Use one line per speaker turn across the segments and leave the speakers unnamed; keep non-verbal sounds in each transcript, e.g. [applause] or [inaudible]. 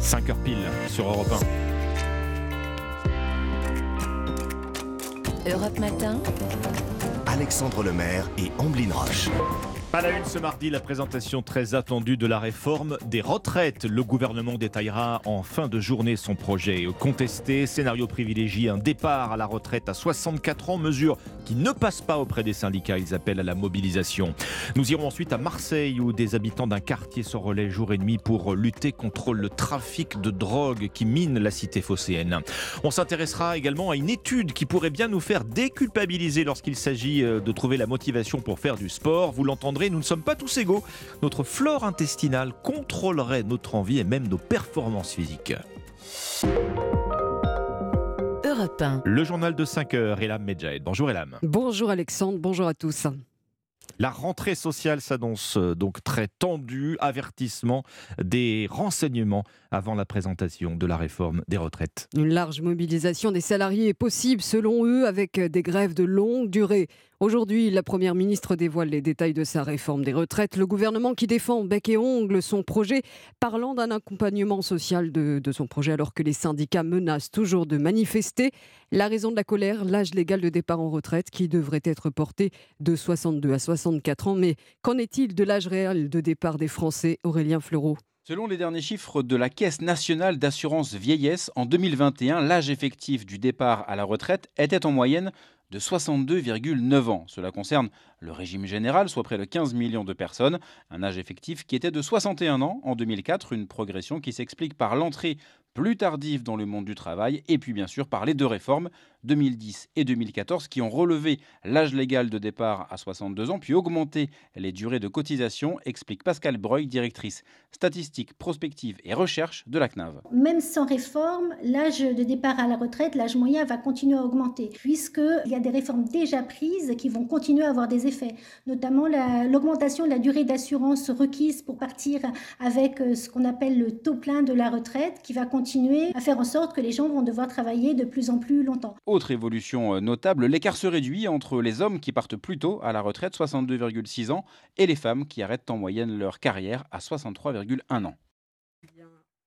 5 heures pile sur Europe
1. Europe Matin.
Alexandre Lemaire et Amblin Roche.
À la une ce mardi, la présentation très attendue de la réforme des retraites. Le gouvernement détaillera en fin de journée son projet contesté. Scénario privilégié, un départ à la retraite à 64 ans, mesure qui ne passe pas auprès des syndicats. Ils appellent à la mobilisation. Nous irons ensuite à Marseille où des habitants d'un quartier se relaient jour et nuit pour lutter contre le trafic de drogue qui mine la cité phocéenne. On s'intéressera également à une étude qui pourrait bien nous faire déculpabiliser lorsqu'il s'agit euh, de trouver la motivation pour faire du sport. Vous l'entendrez nous ne sommes pas tous égaux. Notre flore intestinale contrôlerait notre envie et même nos performances physiques.
Europe 1.
Le journal de 5 heures, Elam Medjahed. Bonjour Elam.
Bonjour Alexandre, bonjour à tous.
La rentrée sociale s'annonce euh, donc très tendue. Avertissement des renseignements avant la présentation de la réforme des retraites.
Une large mobilisation des salariés est possible selon eux avec des grèves de longue durée. Aujourd'hui, la Première ministre dévoile les détails de sa réforme des retraites. Le gouvernement qui défend bec et ongle son projet, parlant d'un accompagnement social de, son projet alors que les syndicats menacent toujours de manifester. La raison de la colère, l'âge légal de départ en retraite qui devrait être porté de 62 à 64 ans. Mais qu'en est-il de l'âge réel de départ des Français? Aurélien Fleureau
Selon les derniers chiffres de la Caisse nationale d'assurance vieillesse, en 2021, l'âge effectif du départ à la retraite était en moyenne de 62,9 ans. Cela concerne le régime général, soit près de 15 millions de personnes, un âge effectif qui était de 61 ans en 2004, une progression qui s'explique par l'entrée plus tardive dans le monde du travail, et puis bien sûr par les deux réformes, 2010 et 2014, qui ont relevé l'âge légal de départ à 62 ans, puis augmenté les durées de cotisation, explique Pascal Breuil, directrice statistique, prospective et recherche de la CNAV.
Même sans réforme, l'âge de départ à la retraite, l'âge moyen va continuer à augmenter, puisqu'il y a des réformes déjà prises qui vont continuer à avoir des effets, notamment l'augmentation de la durée d'assurance requise pour partir avec euh, ce qu'on appelle le taux plein de la retraite, qui va continuer à faire en sorte que les gens vont devoir travailler de plus en plus longtemps.
Autre évolution euh, notable, l'écart se réduit entre les hommes qui partent plus tôt à la retraite, 62,6 ans, et les femmes qui arrêtent en moyenne leur carrière à 63,1 ans.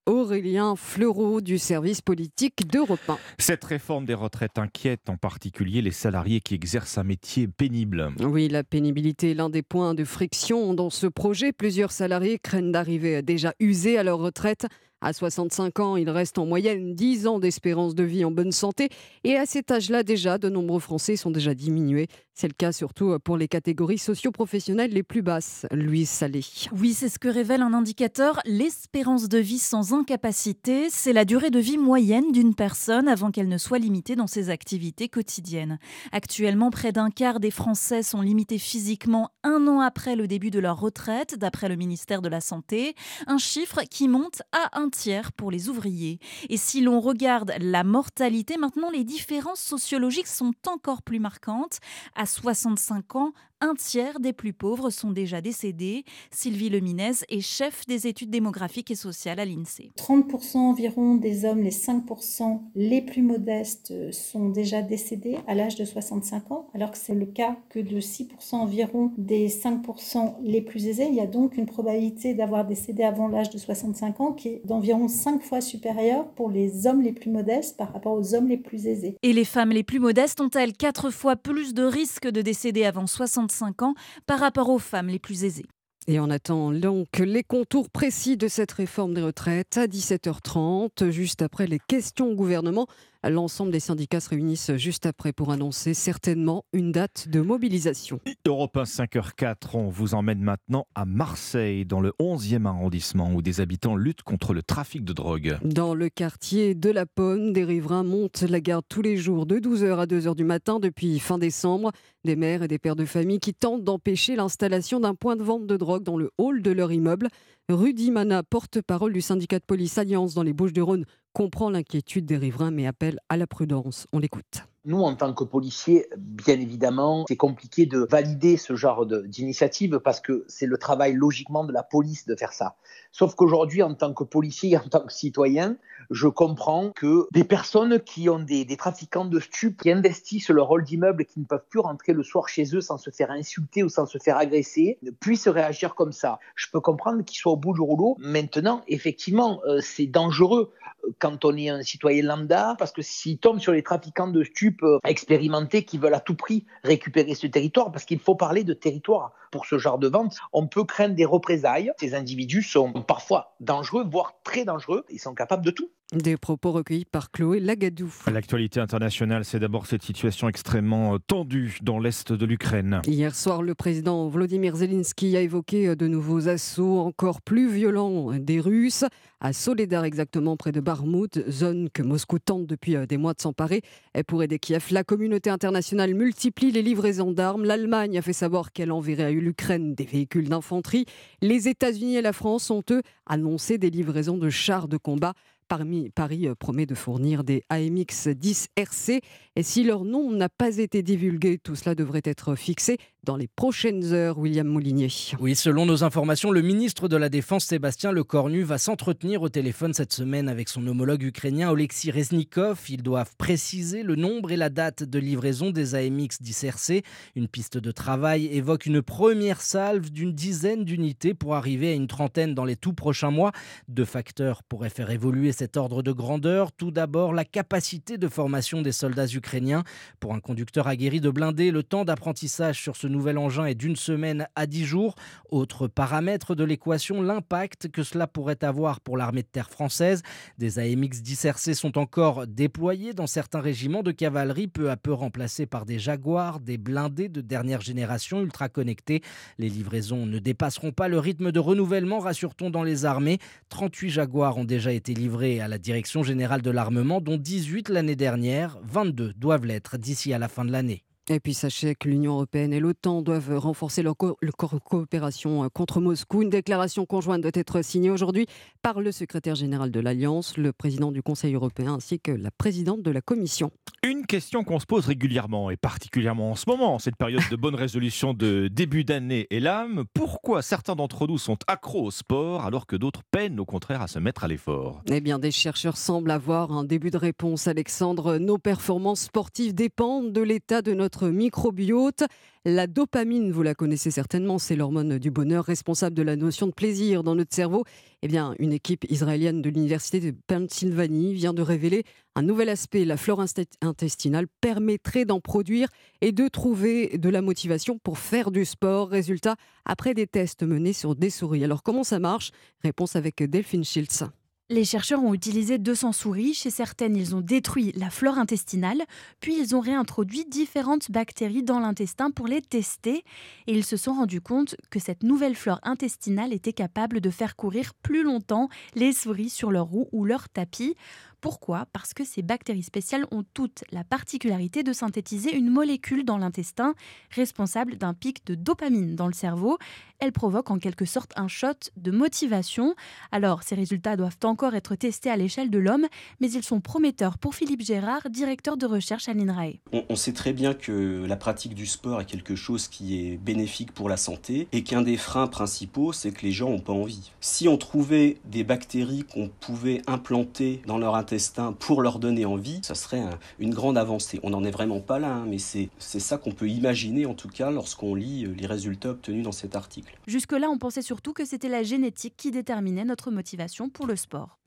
Aurélien Fleureau du service politique d'Europe 1.
Cette réforme des retraites inquiète en particulier les salariés qui exercent un métier pénible.
Oui, la pénibilité est l'un des points de friction dans ce projet. Plusieurs salariés craignent d'arriver déjà usés à leur retraite. À 65 ans, il reste en moyenne 10 ans d'espérance de vie en bonne santé. Et à cet âge-là, déjà, de nombreux Français sont déjà diminués. C'est le cas surtout pour les catégories socio-professionnelles les plus basses. Louise Salé.
Oui, c'est ce que révèle un indicateur. L'espérance de vie sans incapacité, c'est la durée de vie moyenne d'une personne avant qu'elle ne soit limitée dans ses activités quotidiennes. Actuellement, près d'un quart des Français sont limités physiquement un an après le début de leur retraite, d'après le ministère de la Santé. Un chiffre qui monte à un pour les ouvriers. Et si l'on regarde la mortalité, maintenant les différences sociologiques sont encore plus marquantes. À 65 ans, un tiers des plus pauvres sont déjà décédés. Sylvie Leminez est chef des études démographiques et sociales à l'INSEE.
30% environ des hommes, les 5% les plus modestes, euh, sont déjà décédés à l'âge de 65 ans, alors que c'est le cas que de 6% environ des 5% les plus aisés. Il y a donc une probabilité d'avoir décédé avant l'âge de 65 ans qui est d'environ 5 fois supérieure pour les hommes les plus modestes par rapport aux hommes les plus aisés.
Et les femmes les plus modestes ont-elles 4 fois plus de risques de décéder avant 65 ans par rapport aux femmes les plus aisées.
Et on attend donc les contours précis de cette réforme des retraites à 17h30, juste après les questions au gouvernement. L'ensemble des syndicats se réunissent juste après pour annoncer certainement une date de mobilisation.
Europe 1 5h04, on vous emmène maintenant à Marseille, dans le 11e arrondissement, où des habitants luttent contre le trafic de drogue.
Dans le quartier de la Ponne, des riverains montent la garde tous les jours de 12h à 2h du matin depuis fin décembre. Des mères et des pères de famille qui tentent d'empêcher l'installation d'un point de vente de drogue dans le hall de leur immeuble. Rudy Mana, porte-parole du syndicat de police Alliance dans les Bouches-du-Rhône, comprend l'inquiétude des riverains mais appelle à la prudence. On l'écoute.
Nous, en tant que policiers, bien évidemment, c'est compliqué de valider ce genre d'initiative parce que c'est le travail logiquement de la police de faire ça. Sauf qu'aujourd'hui, en tant que policier, [laughs] en tant que citoyen, je comprends que des personnes qui ont des, trafiquants de stupes, qui investissent leur rôle d'immeuble et qui ne peuvent plus rentrer le soir chez eux sans se faire insulter ou sans se faire agresser, puissent réagir comme ça. Je peux comprendre qu'ils soient au bout du rouleau. Maintenant, effectivement, euh, c'est dangereux quand on est un citoyen lambda, parce que s'ils tombent sur les trafiquants de stupes expérimentés qui veulent à tout prix récupérer ce territoire, parce qu'il faut parler de territoire pour ce genre de vente, on peut craindre des représailles. Ces individus sont parfois dangereux, voire très dangereux. Ils sont capables de tout.
Des propos recueillis par Chloé Lagadou.
L'actualité internationale, c'est d'abord cette situation extrêmement euh, tendue dans l'est de l'Ukraine.
Hier soir, le président Volodymyr Zelensky a évoqué euh, de nouveaux assauts encore plus violents des Russes, à Soledar exactement près de Barmout, zone que Moscou tente depuis euh, des mois de s'emparer. Et pour aider Kiev, la communauté internationale multiplie les livraisons d'armes. L'Allemagne a fait savoir qu'elle enverrait à l'Ukraine des véhicules d'infanterie. Les États-Unis et la France ont, eux, annoncé des livraisons de chars de combat. Parmi, Paris euh, promet de fournir des AMX 10 RC et si leur nom n'a pas été divulgué, tout cela devrait être fixé dans les prochaines heures, William Moulinier.
Oui, selon nos informations, le ministre de la Défense, Sébastien Lecornu, va s'entretenir au téléphone cette semaine avec son homologue ukrainien Oleksiy Reznikov. Ils doivent préciser le nombre et la date de livraison des AMX 10RC. Une piste de travail évoque une première salve d'une dizaine d'unités pour arriver à une trentaine dans les tout prochains mois. Deux facteurs pourraient faire évoluer cet ordre de grandeur. Tout d'abord, la capacité de formation des soldats ukrainiens. Pour un conducteur aguerri de blindés, le temps d'apprentissage sur ce nouvel engin est d'une semaine à dix jours. Autre paramètre de l'équation, l'impact que cela pourrait avoir pour l'armée de terre française. Des AMX 10 RC sont encore déployés dans certains régiments de cavalerie, peu à peu remplacés par des Jaguars, des blindés de dernière génération ultra connectés. Les livraisons ne dépasseront pas le rythme de renouvellement, rassure-t-on dans les armées. 38 Jaguars ont déjà été livrés à la Direction générale de l'armement, dont 18 l'année dernière. 22 doivent l'être d'ici à la fin de l'année.
Et puis sachez que l'Union européenne et l'OTAN doivent renforcer leur, coopération euh, contre Moscou. Une déclaration conjointe doit être signée aujourd'hui par le secrétaire général de l'Alliance, le président du Conseil européen ainsi que la présidente de la Commission.
Une question qu'on se pose régulièrement et particulièrement en ce moment, cette période de bonne résolution de début d'année et l'âme, pourquoi certains d'entre nous sont accros au sport alors que d'autres peinent au contraire à se mettre à l'effort?
Eh bien, des chercheurs semblent avoir un début de réponse, Alexandre. Nos performances sportives dépendent de l'état de notre microbiote. La dopamine, vous la connaissez certainement, c'est l'hormone du bonheur responsable de la notion de plaisir dans notre cerveau. Eh bien, une équipe israélienne de l'université de Pennsylvanie vient de révéler un nouvel aspect. La flore intestinale permettrait d'en produire et de trouver de la motivation pour faire du sport. Résultat, après des tests menés sur des souris. Alors, comment ça marche? Réponse avec Delphine Schiltz.
Les chercheurs ont utilisé 200 souris. Chez certaines, ils ont détruit la flore intestinale, puis ils ont réintroduit différentes bactéries dans l'intestin pour les tester. Et ils se sont rendus compte que cette nouvelle flore intestinale était capable de faire courir plus longtemps les souris sur leur roue ou leur tapis. Pourquoi? Parce que ces bactéries spéciales ont toutes la particularité de synthétiser une molécule dans l'intestin responsable d'un pic de dopamine dans le cerveau. Elle provoque en quelque sorte un shot de motivation. Alors, ces résultats doivent encore être testés à l'échelle de l'homme, mais ils sont prometteurs pour Philippe Gérard, directeur de recherche à l'INRAE.
On, sait très bien que la pratique du sport est quelque chose qui est bénéfique pour la santé et qu'un des freins principaux, c'est que les gens n'ont pas envie. Si on trouvait des bactéries qu'on pouvait implanter dans leur intestin, pour leur donner envie, ça serait une grande avancée. On n'en est vraiment pas là, hein, mais c'est ça qu'on peut imaginer en tout cas lorsqu'on lit euh, les résultats obtenus dans cet article.
Jusque-là, on pensait surtout que c'était la génétique qui déterminait notre motivation pour le sport.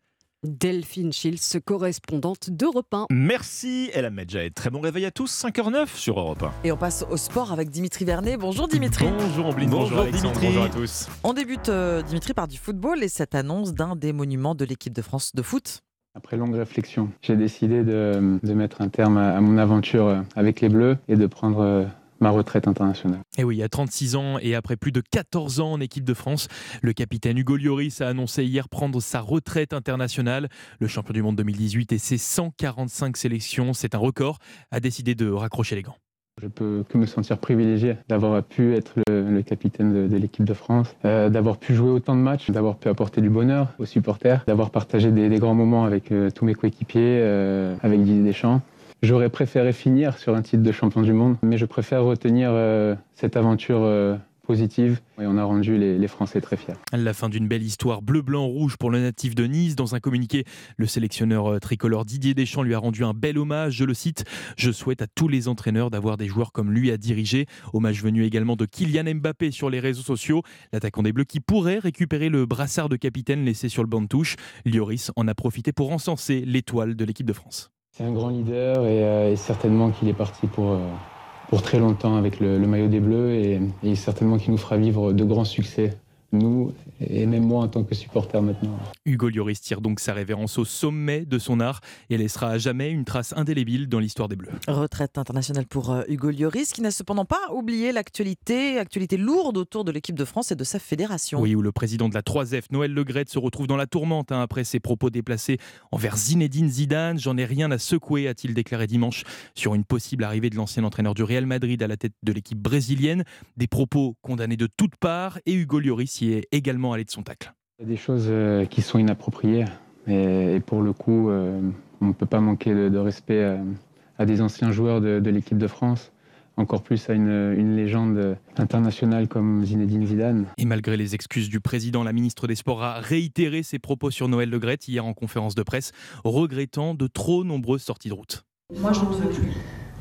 Delphine Schiltz, correspondante d'Europe 1.
Merci Ella Medjahed. Très bon réveil à tous, 5h09 sur Europe 1.
Et on passe au sport avec Dimitri Vernet. Bonjour Dimitri.
Bonjour Ambline, bonjour, Dimitri. Bonjour à tous.
On débute euh, Dimitri par du football et cette annonce d'un des monuments de l'équipe de France de foot.
Après longue réflexion, j'ai décidé de, mettre un terme à, mon aventure avec les Bleus et de prendre euh, ma retraite internationale.
Et oui, à 36 ans et après plus de 14 ans en équipe de France, le capitaine Hugo Lloris a annoncé hier prendre sa retraite internationale. Le champion du monde 2018 et ses 145 sélections, c'est un record, a décidé de raccrocher les gants.
Je peux que me sentir privilégié d'avoir pu être le, capitaine de, l'équipe de France, euh, d'avoir pu jouer autant de matchs, d'avoir pu apporter du bonheur aux supporters, d'avoir partagé des, grands moments avec euh, tous mes coéquipiers, euh, avec Didier Deschamps. J'aurais préféré finir sur un titre de champion du monde, mais je préfère retenir cette aventure positive et on a rendu les, Français très fiers.
La fin d'une belle histoire bleu-blanc-rouge pour le natif de Nice. Dans un communiqué, le sélectionneur euh, tricolore Didier Deschamps lui a rendu un bel hommage. Je le cite Je souhaite à tous les entraîneurs d'avoir des joueurs comme lui à diriger. Hommage venu également de Kylian Mbappé sur les réseaux sociaux. L'attaquant des Bleus qui pourrait récupérer le brassard de capitaine laissé sur le banc de touche. Lioris en a profité pour encenser l'étoile de l'équipe de France.
C'est un grand leader et, euh, certainement qu'il est parti pour. Euh, pour très longtemps avec le, maillot des Bleus et, et certainement qu'il nous fera vivre de grands succès nous et même moi en tant que supporter maintenant.
Hugo Lloris tire donc sa révérence au sommet de son art et laissera à jamais une trace indélébile dans l'histoire des Bleus.
Retraite internationale pour euh, Hugo Lloris qui n'a cependant pas oublié l'actualité, actualité lourde autour de l'équipe de France et de sa fédération.
Oui, où le président de la 3F, Noël Legrette, se retrouve dans la tourmente hein, après ses propos déplacés envers Zinedine Zidane. J'en ai rien à secouer, a-t-il déclaré dimanche sur une possible arrivée de l'ancien entraîneur du Real Madrid à la tête de l'équipe brésilienne. Des propos condamnés de toutes parts et Hugo Lloris y est également allé de son tacle.
Il y a des choses euh, qui sont inappropriées et, pour le coup, euh, on ne peut pas manquer de, respect euh, à, des anciens joueurs de, l'équipe de France encore plus à une, légende internationale comme Zinedine Zidane.
Et malgré les excuses du président, la ministre des Sports a réitéré ses propos sur Noël Le Gret hier en conférence de presse, regrettant de trop nombreuses sorties de route.
Moi, je ne veux plus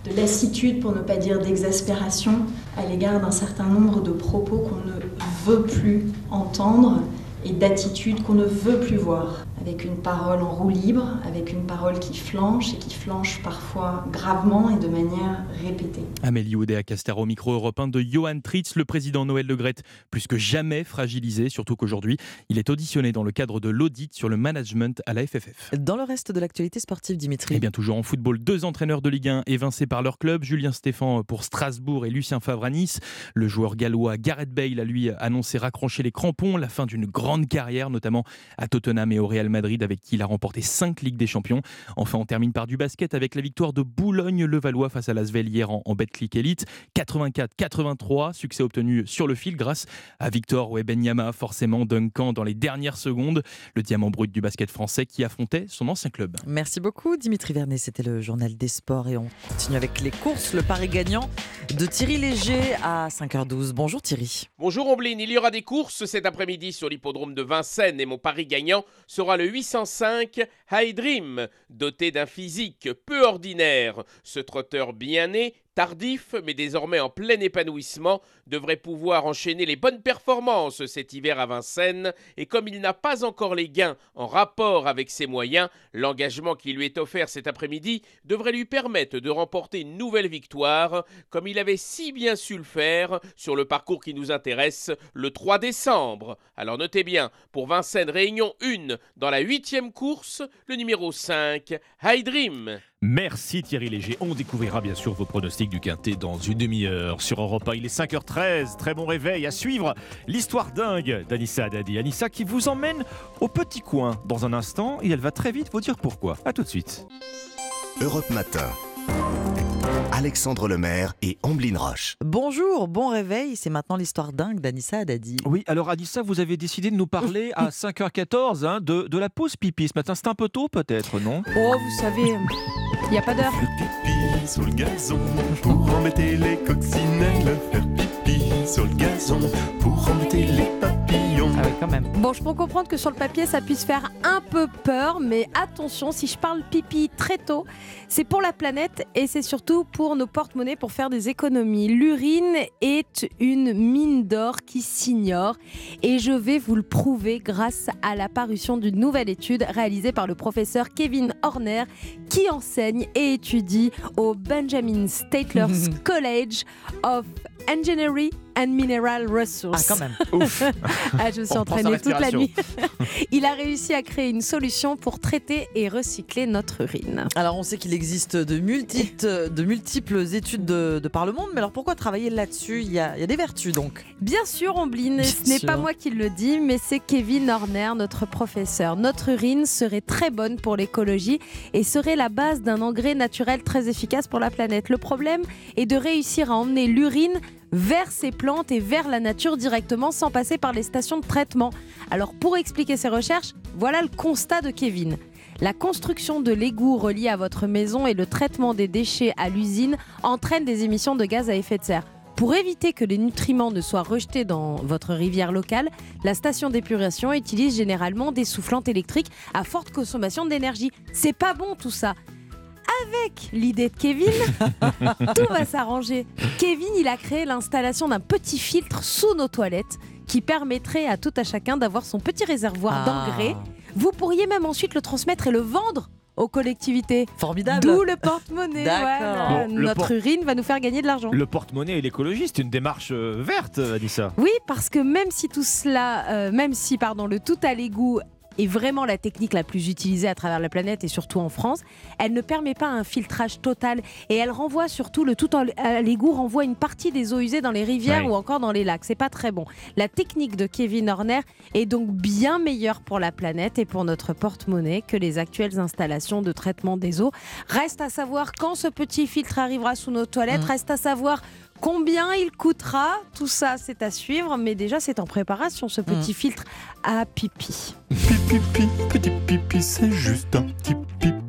de lassitude, pour ne pas dire d'exaspération, à l'égard d'un certain nombre de propos qu'on ne veut plus entendre et d'attitudes qu'on ne veut plus voir avec une parole en roue libre, avec une parole qui flanche et qui flanche parfois gravement et de manière répétée.
Amélie Oudéa Castero, micro européen de Johan Tritz, le président Noël Le Gret, plus que jamais fragilisé, surtout qu'aujourd'hui, il est auditionné dans le cadre de l'audit sur le management à la FFF.
Dans le reste de l'actualité sportive, Dimitri
Eh bien, toujours en football, deux entraîneurs de Ligue 1 évincés par leur club, Julien Stéphan pour Strasbourg et Lucien Favre à Nice. Le joueur gallois Gareth Bale a lui annoncé raccrocher les crampons, la fin d'une grande carrière, notamment à Tottenham et au Real Madrid. Madrid avec qui il a remporté 5 Ligues des Champions. Enfin, on termine par du basket avec la victoire de Boulogne-Levallois face à Lasvel hier en, en Betclic Elite. 84-83, succès obtenu sur le fil grâce à Victor Webenyama, forcément Duncan dans les dernières secondes, le diamant brut du basket français qui affrontait son ancien club.
Merci beaucoup Dimitri Vernet, c'était le journal des sports et on continue avec les courses, le pari gagnant de Thierry Léger à 5h12. Bonjour Thierry.
Bonjour Ombline, il y aura des courses cet après-midi sur l'hippodrome de Vincennes et mon pari gagnant sera le 805 High Dream, doté d'un physique peu ordinaire. Ce trotteur bien né tardif mais désormais en plein épanouissement, devrait pouvoir enchaîner les bonnes performances cet hiver à Vincennes, et comme il n'a pas encore les gains en rapport avec ses moyens, l'engagement qui lui est offert cet après-midi devrait lui permettre de remporter une nouvelle victoire, comme il avait si bien su le faire sur le parcours qui nous intéresse le 3 décembre. Alors notez bien, pour Vincennes Réunion 1, dans la huitième course, le numéro 5, High Dream.
Merci Thierry Léger. On découvrira bien sûr vos pronostics du Quintet dans une demi-heure sur Europe 1. Il est 5h13. Très bon réveil. À suivre l'histoire dingue d'Anissa Haddadi. Anissa qui vous emmène au petit coin dans un instant et elle va très vite vous dire pourquoi. A tout de suite.
Europe Matin. Alexandre Lemaire et Amblin Roche.
Bonjour, bon réveil. C'est maintenant l'histoire dingue d'Anissa Haddadi.
Oui, alors Anissa, vous avez décidé de nous parler à 5h14 hein, de, de la pause pipi ce matin. C'est un peu tôt peut-être, non?
Oh, vous savez, n'y a pas d'heure.
pipi sur le gazon pour embêter les coccinelles. Faire pipi sur le gazon pour embêter les papillons.
Ah oui, quand même.
Bon, je peux comprendre que sur le papier, ça puisse faire un peu peur, mais attention, si je parle pipi très tôt, c'est pour la planète et c'est surtout pour nos porte-monnaies pour faire des économies. L'urine est une mine d'or qui s'ignore et je vais vous le prouver grâce à la parution d'une nouvelle étude réalisée par le professeur Kevin Horner qui enseigne et étudie au Benjamin Statler's [laughs] College of Engineering and Mineral Resources.
Ah, quand même. [laughs]
ah, je me suis entraînée toute la nuit. [laughs] Il a réussi à créer une solution pour traiter et recycler notre urine.
Alors, on sait qu'il existe de multiples, de multiples études de, par le monde, mais alors pourquoi travailler là-dessus? Il, y, a, des vertus donc.
Bien sûr, Ombline, ce n'est pas moi qui le dis, mais c'est Kevin Horner, notre professeur. Notre urine serait très bonne pour l'écologie et serait la base d'un engrais naturel très efficace pour la planète. Le problème est de réussir à emmener l'urine vers ces plantes et vers la nature directement sans passer par les stations de traitement. Alors pour expliquer ces recherches, voilà le constat de Kevin. La construction de l'égout relié à votre maison et le traitement des déchets à l'usine entraînent des émissions de gaz à effet de serre. Pour éviter que les nutriments ne soient rejetés dans votre rivière locale, la station d'épuration utilise généralement des soufflantes électriques à forte consommation d'énergie. C'est pas bon tout ça. Avec l'idée de Kevin, [laughs] tout va s'arranger. Kevin, il a créé l'installation d'un petit filtre sous nos toilettes qui permettrait à tout à chacun d'avoir son petit réservoir
Ah.
d'engrais. Vous pourriez même ensuite le transmettre et le vendre aux collectivités.
Formidable.
D'où le porte-monnaie. Voilà.
Bon,
Notre
por-
urine va nous faire gagner de l'argent.
Le porte-monnaie et l'écologie, c'est une démarche euh, verte, Anissa.
Oui, parce que même si tout cela, euh, même si pardon, le tout à l'égout est vraiment la technique la plus utilisée à travers la planète et surtout en France, elle ne permet pas un filtrage total et elle renvoie surtout le tout à l'égout renvoie une partie des eaux usées dans les rivières ou encore dans les lacs. C'est pas très bon. La technique de Kevin Horner est donc bien meilleure pour la planète et pour notre porte-monnaie que les actuelles installations de traitement des eaux. Reste à savoir quand ce petit filtre arrivera sous nos toilettes.
Mm.
Reste à savoir Combien il coûtera Tout ça, c'est à suivre, mais déjà, c'est en préparation, ce petit filtre à pipi.
Pipi, petit pipi, c'est juste un petit pipi.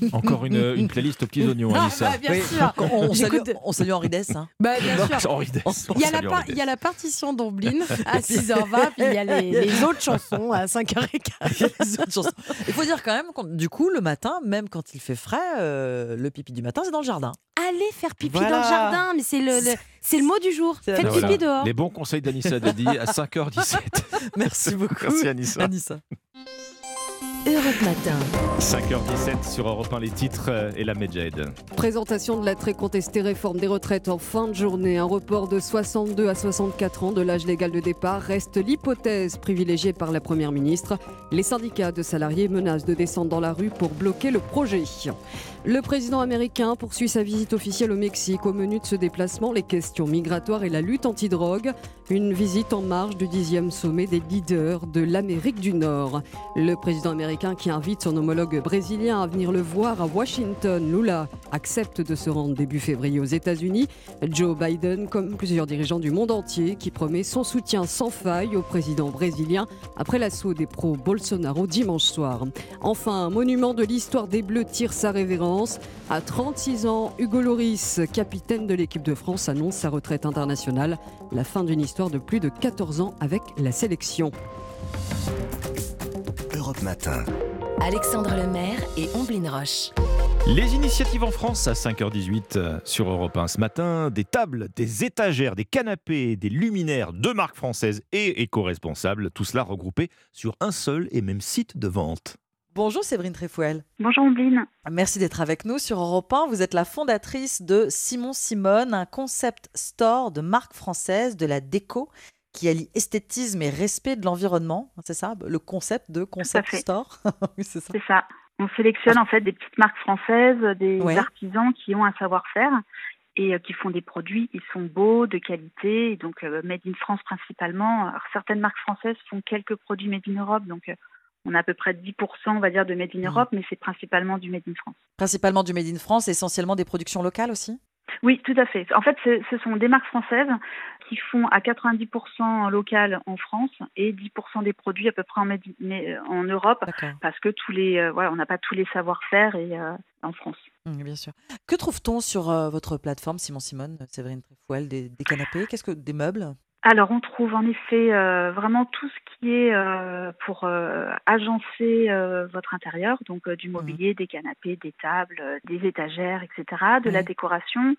[laughs]
Encore une, une playlist aux petits oignons,
Ah,
Anissa.
bah, bien sûr.
On, on salue, on salue Henri Dess. hein. [laughs]
Bah, bien sûr.
Henri Dess,
Il y, a la
salue
par-
Henri
il y a la partition d'Omblin à [laughs] 6h20, puis il y a les, les autres chansons à 5h15.
Les autres chansons. Il faut dire quand même, qu'on- du coup, le matin, même quand il fait frais, euh, le pipi du matin, c'est dans le jardin.
Allez faire pipi
Voilà.
dans le jardin, mais c'est le, le- c'est le mot du jour. Faites
Ben
pipi
voilà.
dehors.
Les bons conseils d'Anissa Dadi à 5h17.
Merci beaucoup.
Merci Anissa.
Anissa.
Europe Matin.
5h17 sur Europe 1, les titres euh, et la Medjed.
Présentation de la très contestée réforme des retraites en fin de journée. Un report de 62 à 64 ans de l'âge légal de départ reste l'hypothèse privilégiée par la Première ministre. Les syndicats de salariés menacent de descendre dans la rue pour bloquer le projet. Le président américain poursuit sa visite officielle au Mexique. Au menu de ce déplacement, les questions migratoires et la lutte antidrogue. Une visite en marge du 10e sommet des leaders de l'Amérique du Nord. Le président américain qui invite son homologue brésilien à venir le voir à Washington. Lula accepte de se rendre début février aux États-Unis. Joe Biden, comme plusieurs dirigeants du monde entier, qui promet son soutien sans faille au président brésilien après l'assaut des pro-Bolsonaro dimanche soir. Enfin, un monument de l'histoire des Bleus tire sa révérence. À 36 ans, Hugo Loris, capitaine de l'équipe de France, annonce sa retraite internationale. La fin d'une histoire de plus de 14 ans avec la sélection.
Europe Matin.
Alexandre Lemaire et Omblin Roche.
Les initiatives en France à 5h18 euh, sur Europe 1 ce matin, des tables, des étagères, des canapés, des luminaires de marques françaises et éco-responsables, tout cela regroupé sur un seul et même site de vente.
Bonjour Séverine Trefouel.
Bonjour Ombline.
Merci d'être avec nous sur Europe 1. Vous êtes la fondatrice de Simon Simone, un concept store de marque française de la déco qui allie esthétisme et respect de l'environnement. C'est ça, le concept de concept store [laughs] Oui, c'est ça.
On sélectionne en fait des petites marques françaises, des
Ouais.
artisans qui ont un savoir-faire et euh, qui font des produits qui sont beaux, de qualité, donc euh, made in France principalement. Alors, certaines marques françaises font quelques produits made in Europe, donc euh, on a à peu près 10% on va dire de made in Europe, mais c'est principalement du made in France.
Principalement du Made in France, essentiellement des productions locales aussi?
Oui, tout à fait. En fait, ce sont des marques françaises qui font à 90% local en France et 10% des produits à peu près en, made in- mais, euh, en Europe, parce que tous les, euh, voilà, on n'a pas tous les savoir-faire et euh, en France.
Mmh, bien sûr. Que trouve-t-on sur euh, votre plateforme Simon Simone, Séverine Trefouel des, des canapés? Qu'est-ce que des meubles?
Alors, on trouve en effet euh, vraiment tout ce qui est euh, pour euh, agencer euh, votre intérieur, donc du mobilier, des canapés, des tables, des étagères, etc., de la
Ouais.
décoration,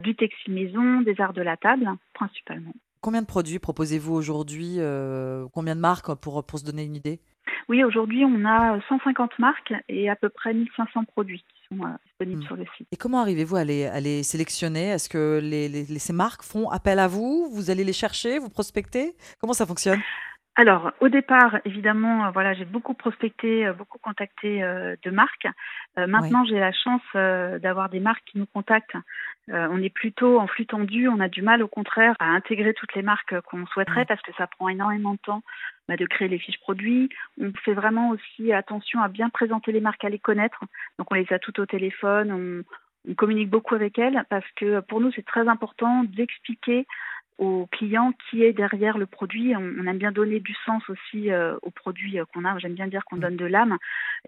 du textile maison, des arts de la table, principalement.
Combien de produits proposez-vous aujourd'hui euh, Combien de marques pour, pour se donner une idée?
Oui, aujourd'hui, on a 150 marques et à peu près 1500 produits qui sont euh, disponibles sur le site.
Et comment arrivez-vous à les, à les sélectionner? Est-ce que les, les- les- ces marques font appel à vous? Vous allez les chercher? Vous prospectez? Comment ça fonctionne?
Alors, au départ, évidemment, euh, voilà, j'ai beaucoup prospecté, euh, beaucoup contacté euh, de marques. Euh, maintenant, j'ai la chance euh, d'avoir des marques qui nous contactent. Euh, on est plutôt en flux tendu. On a du mal, au contraire, à intégrer toutes les marques qu'on souhaiterait parce que ça prend énormément de temps bah, de créer les fiches produits. On fait vraiment aussi attention à bien présenter les marques, à les connaître. Donc, on les a toutes au téléphone. On, on communique beaucoup avec elles parce que pour nous, c'est très important d'expliquer aux clients qui est derrière le produit. On, aime bien donner du sens aussi euh, au produit euh, qu'on a. J'aime bien dire qu'on donne de l'âme.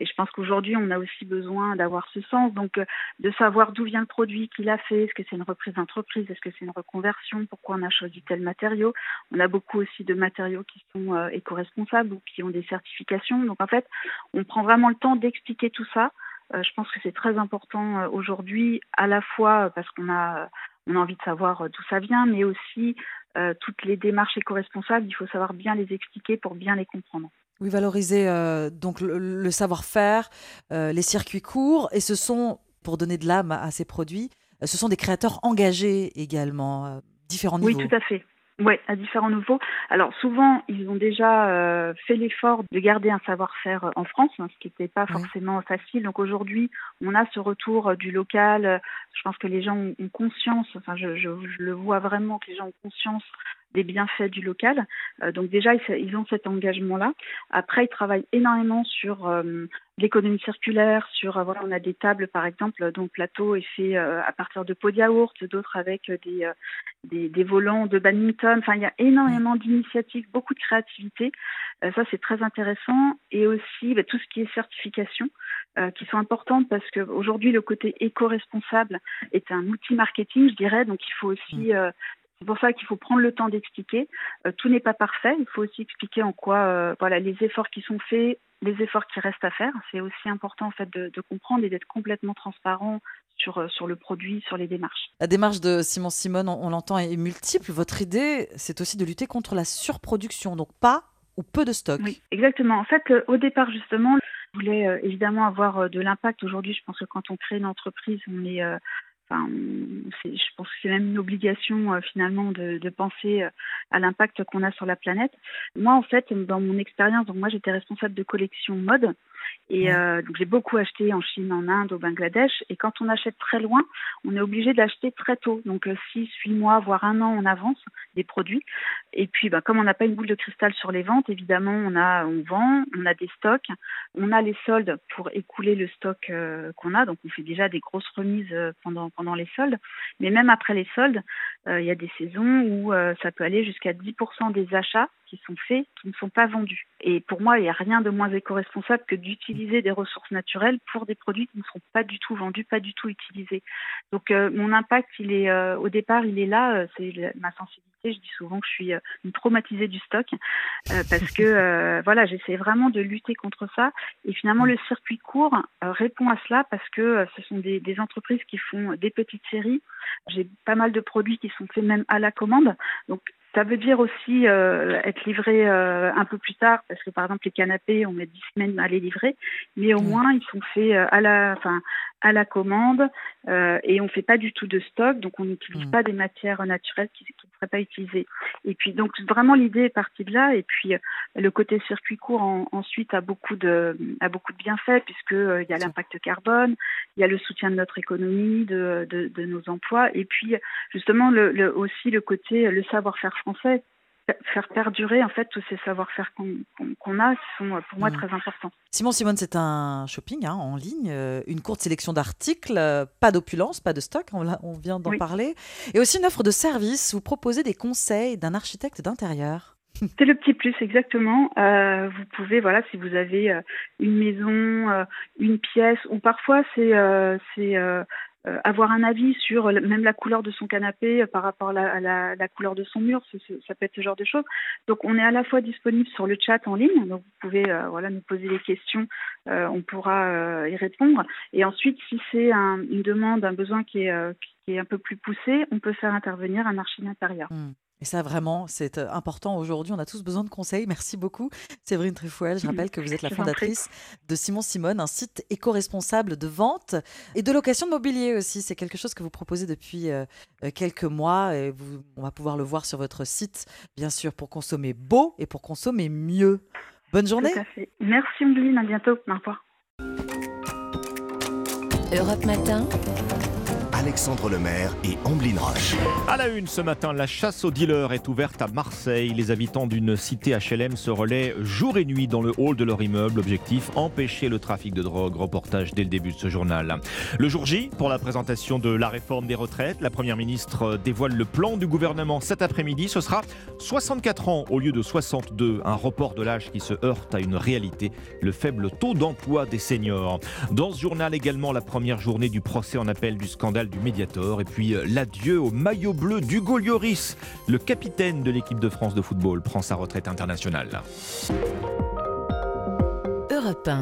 Et je pense qu'aujourd'hui, on a aussi besoin d'avoir ce sens. Donc, euh, de savoir d'où vient le produit, qui l'a fait, est-ce que c'est une reprise d'entreprise, est-ce que c'est une reconversion, pourquoi on a choisi tel matériau? On a beaucoup aussi de matériaux qui sont éco-responsables ou qui ont des certifications. Donc, en fait, on prend vraiment le temps d'expliquer tout ça. je pense que c'est très important aujourd'hui, à la fois parce qu'on a on a envie de savoir euh, d'où ça vient, mais aussi euh, toutes les démarches éco-responsables, il faut savoir bien les expliquer pour bien les comprendre.
Oui, valoriser euh, donc le, savoir-faire, les circuits courts, et ce sont, pour donner de l'âme à, ces produits, ce sont des créateurs engagés également, différents niveaux.
Oui, tout à fait. Oui, à différents niveaux. Alors souvent, ils ont déjà euh, fait l'effort de garder un savoir-faire euh, en France, hein, ce qui n'était pas forcément facile. Donc aujourd'hui, on a ce retour euh, du local. Je pense que les gens ont, conscience, enfin je, je, le vois vraiment que les gens ont conscience des bienfaits du local. donc déjà, ils, ont cet engagement-là. Après, ils travaillent énormément sur l'économie circulaire, sur voilà, on a des tables par exemple, dont le plateau est fait à partir de pots de yaourt, d'autres avec des, des, volants de badminton. Enfin, il y a énormément d'initiatives, beaucoup de créativité. Euh, ça, c'est très intéressant. Et aussi bah, tout ce qui est certification, euh, qui sont importantes parce qu'aujourd'hui, le côté éco-responsable est un outil marketing, je dirais. Donc, il faut aussi mm. euh, c'est pour ça qu'il faut prendre le temps d'expliquer. tout n'est pas parfait. Il faut aussi expliquer en quoi, voilà, les efforts qui sont faits, les efforts qui restent à faire. C'est aussi important en fait de, de comprendre et d'être complètement transparent sur, euh, sur le produit, sur les démarches.
La démarche de Simon Simone, on, l'entend, est multiple. Votre idée, c'est aussi de lutter contre la surproduction, donc pas ou peu de stock.
Oui, exactement. En fait, euh, au départ, justement, je voulais euh, évidemment avoir de l'impact. Aujourd'hui, je pense que quand on crée une entreprise, on est Je pense que c'est même une obligation finalement de, de, penser à l'impact qu'on a sur la planète. Moi, en fait, dans mon expérience, donc moi j'étais responsable de collection mode et euh, donc j'ai beaucoup acheté en Chine, en Inde, au Bangladesh. Et quand on achète très loin, on est obligé d'acheter très tôt, donc 6, euh, 8 mois, voire un an en avance des produits. Et puis, bah, comme on n'a pas une boule de cristal sur les ventes, évidemment, on a, on vend, on a des stocks, on a les soldes pour écouler le stock euh, qu'on a. Donc, on fait déjà des grosses remises pendant pendant les soldes. Mais même après les soldes, il y a des saisons où ça peut aller jusqu'à 10% des achats qui sont faits qui ne sont pas vendus. Et pour moi, il n'y a rien de moins éco-responsable que d'utiliser des ressources naturelles pour des produits qui ne sont pas du tout vendus, pas du tout utilisés. Donc euh, mon impact, il est euh, au départ, il est là, euh, c'est ma sensibilité. Je dis souvent que je suis une traumatisée du stock parce que [laughs] voilà, j'essaie vraiment de lutter contre ça. Et finalement, le circuit court répond à cela parce que ce sont des, des entreprises qui font des petites séries. J'ai pas mal de produits qui sont faits même à la commande. Donc ça veut dire aussi euh, être livré euh, un peu plus tard, parce que par exemple les canapés, on met 10 semaines à les livrer, mais au moins ils sont faits euh, à la, enfin, à la commande et on fait pas du tout de stock, donc on n'utilise mmh. pas des matières naturelles qui, ne seraient pas utilisées. Et puis donc vraiment l'idée est partie de là, et puis le côté circuit court ensuite a beaucoup de a beaucoup de bienfaits puisque il y a l'impact carbone, il y a le soutien de notre économie, de, de, de nos emplois, et puis justement le, le, aussi le côté le savoir-faire français, faire perdurer en fait tous ces savoir-faire qu'on a sont pour moi mmh. très importants.
Simon Simone, c'est un shopping hein, en ligne, euh, une courte sélection d'articles, euh, pas d'opulence, pas de stock, on, vient d'en parler, et aussi une offre de service. Vous proposez des conseils d'un architecte d'intérieur. [laughs]
C'est le petit plus, exactement. Euh, vous pouvez, voilà, si vous avez une maison, une pièce, ou parfois c'est euh, avoir un avis sur même la couleur de son canapé euh, par rapport à la, couleur de son mur, ça peut être ce genre de choses. Donc on est à la fois disponible sur le chat en ligne, donc vous pouvez euh, nous poser des questions, on pourra y répondre. Et ensuite, si c'est une demande, un besoin qui est, un peu plus poussé, on peut faire intervenir un archi intérieur.
Mmh. Et ça, vraiment, c'est euh, important aujourd'hui. On a tous besoin de conseils. Merci beaucoup, Séverine Trifouel. Je [laughs] rappelle que vous êtes la fondatrice de Simon Simone, un site éco-responsable de vente et de location de mobilier aussi. C'est quelque chose que vous proposez depuis euh, euh, quelques mois et vous, on va pouvoir le voir sur votre site, bien sûr, pour consommer beau et pour consommer mieux. Bonne journée.
Merci, Ombline. À bientôt. Au revoir.
Europe Matin.
Alexandre Lemaire et Amblin Roche.
À la une ce matin, la chasse aux dealers est ouverte à Marseille. Les habitants d'une cité HLM se relaient jour et nuit dans le hall de leur immeuble. Objectif empêcher le trafic de drogue. Reportage dès le début de ce journal. Le jour J, pour la présentation de la réforme des retraites, la première ministre dévoile le plan du gouvernement cet après-midi. Ce sera 64 ans au lieu de 62. Un report de l'âge qui se heurte à une réalité le faible taux d'emploi des seniors. Dans ce journal également, la première journée du procès en appel du scandale du Mediator et puis euh, l'adieu au maillot bleu d'Hugo Lloris. Le capitaine de l'équipe de France de football prend sa retraite internationale.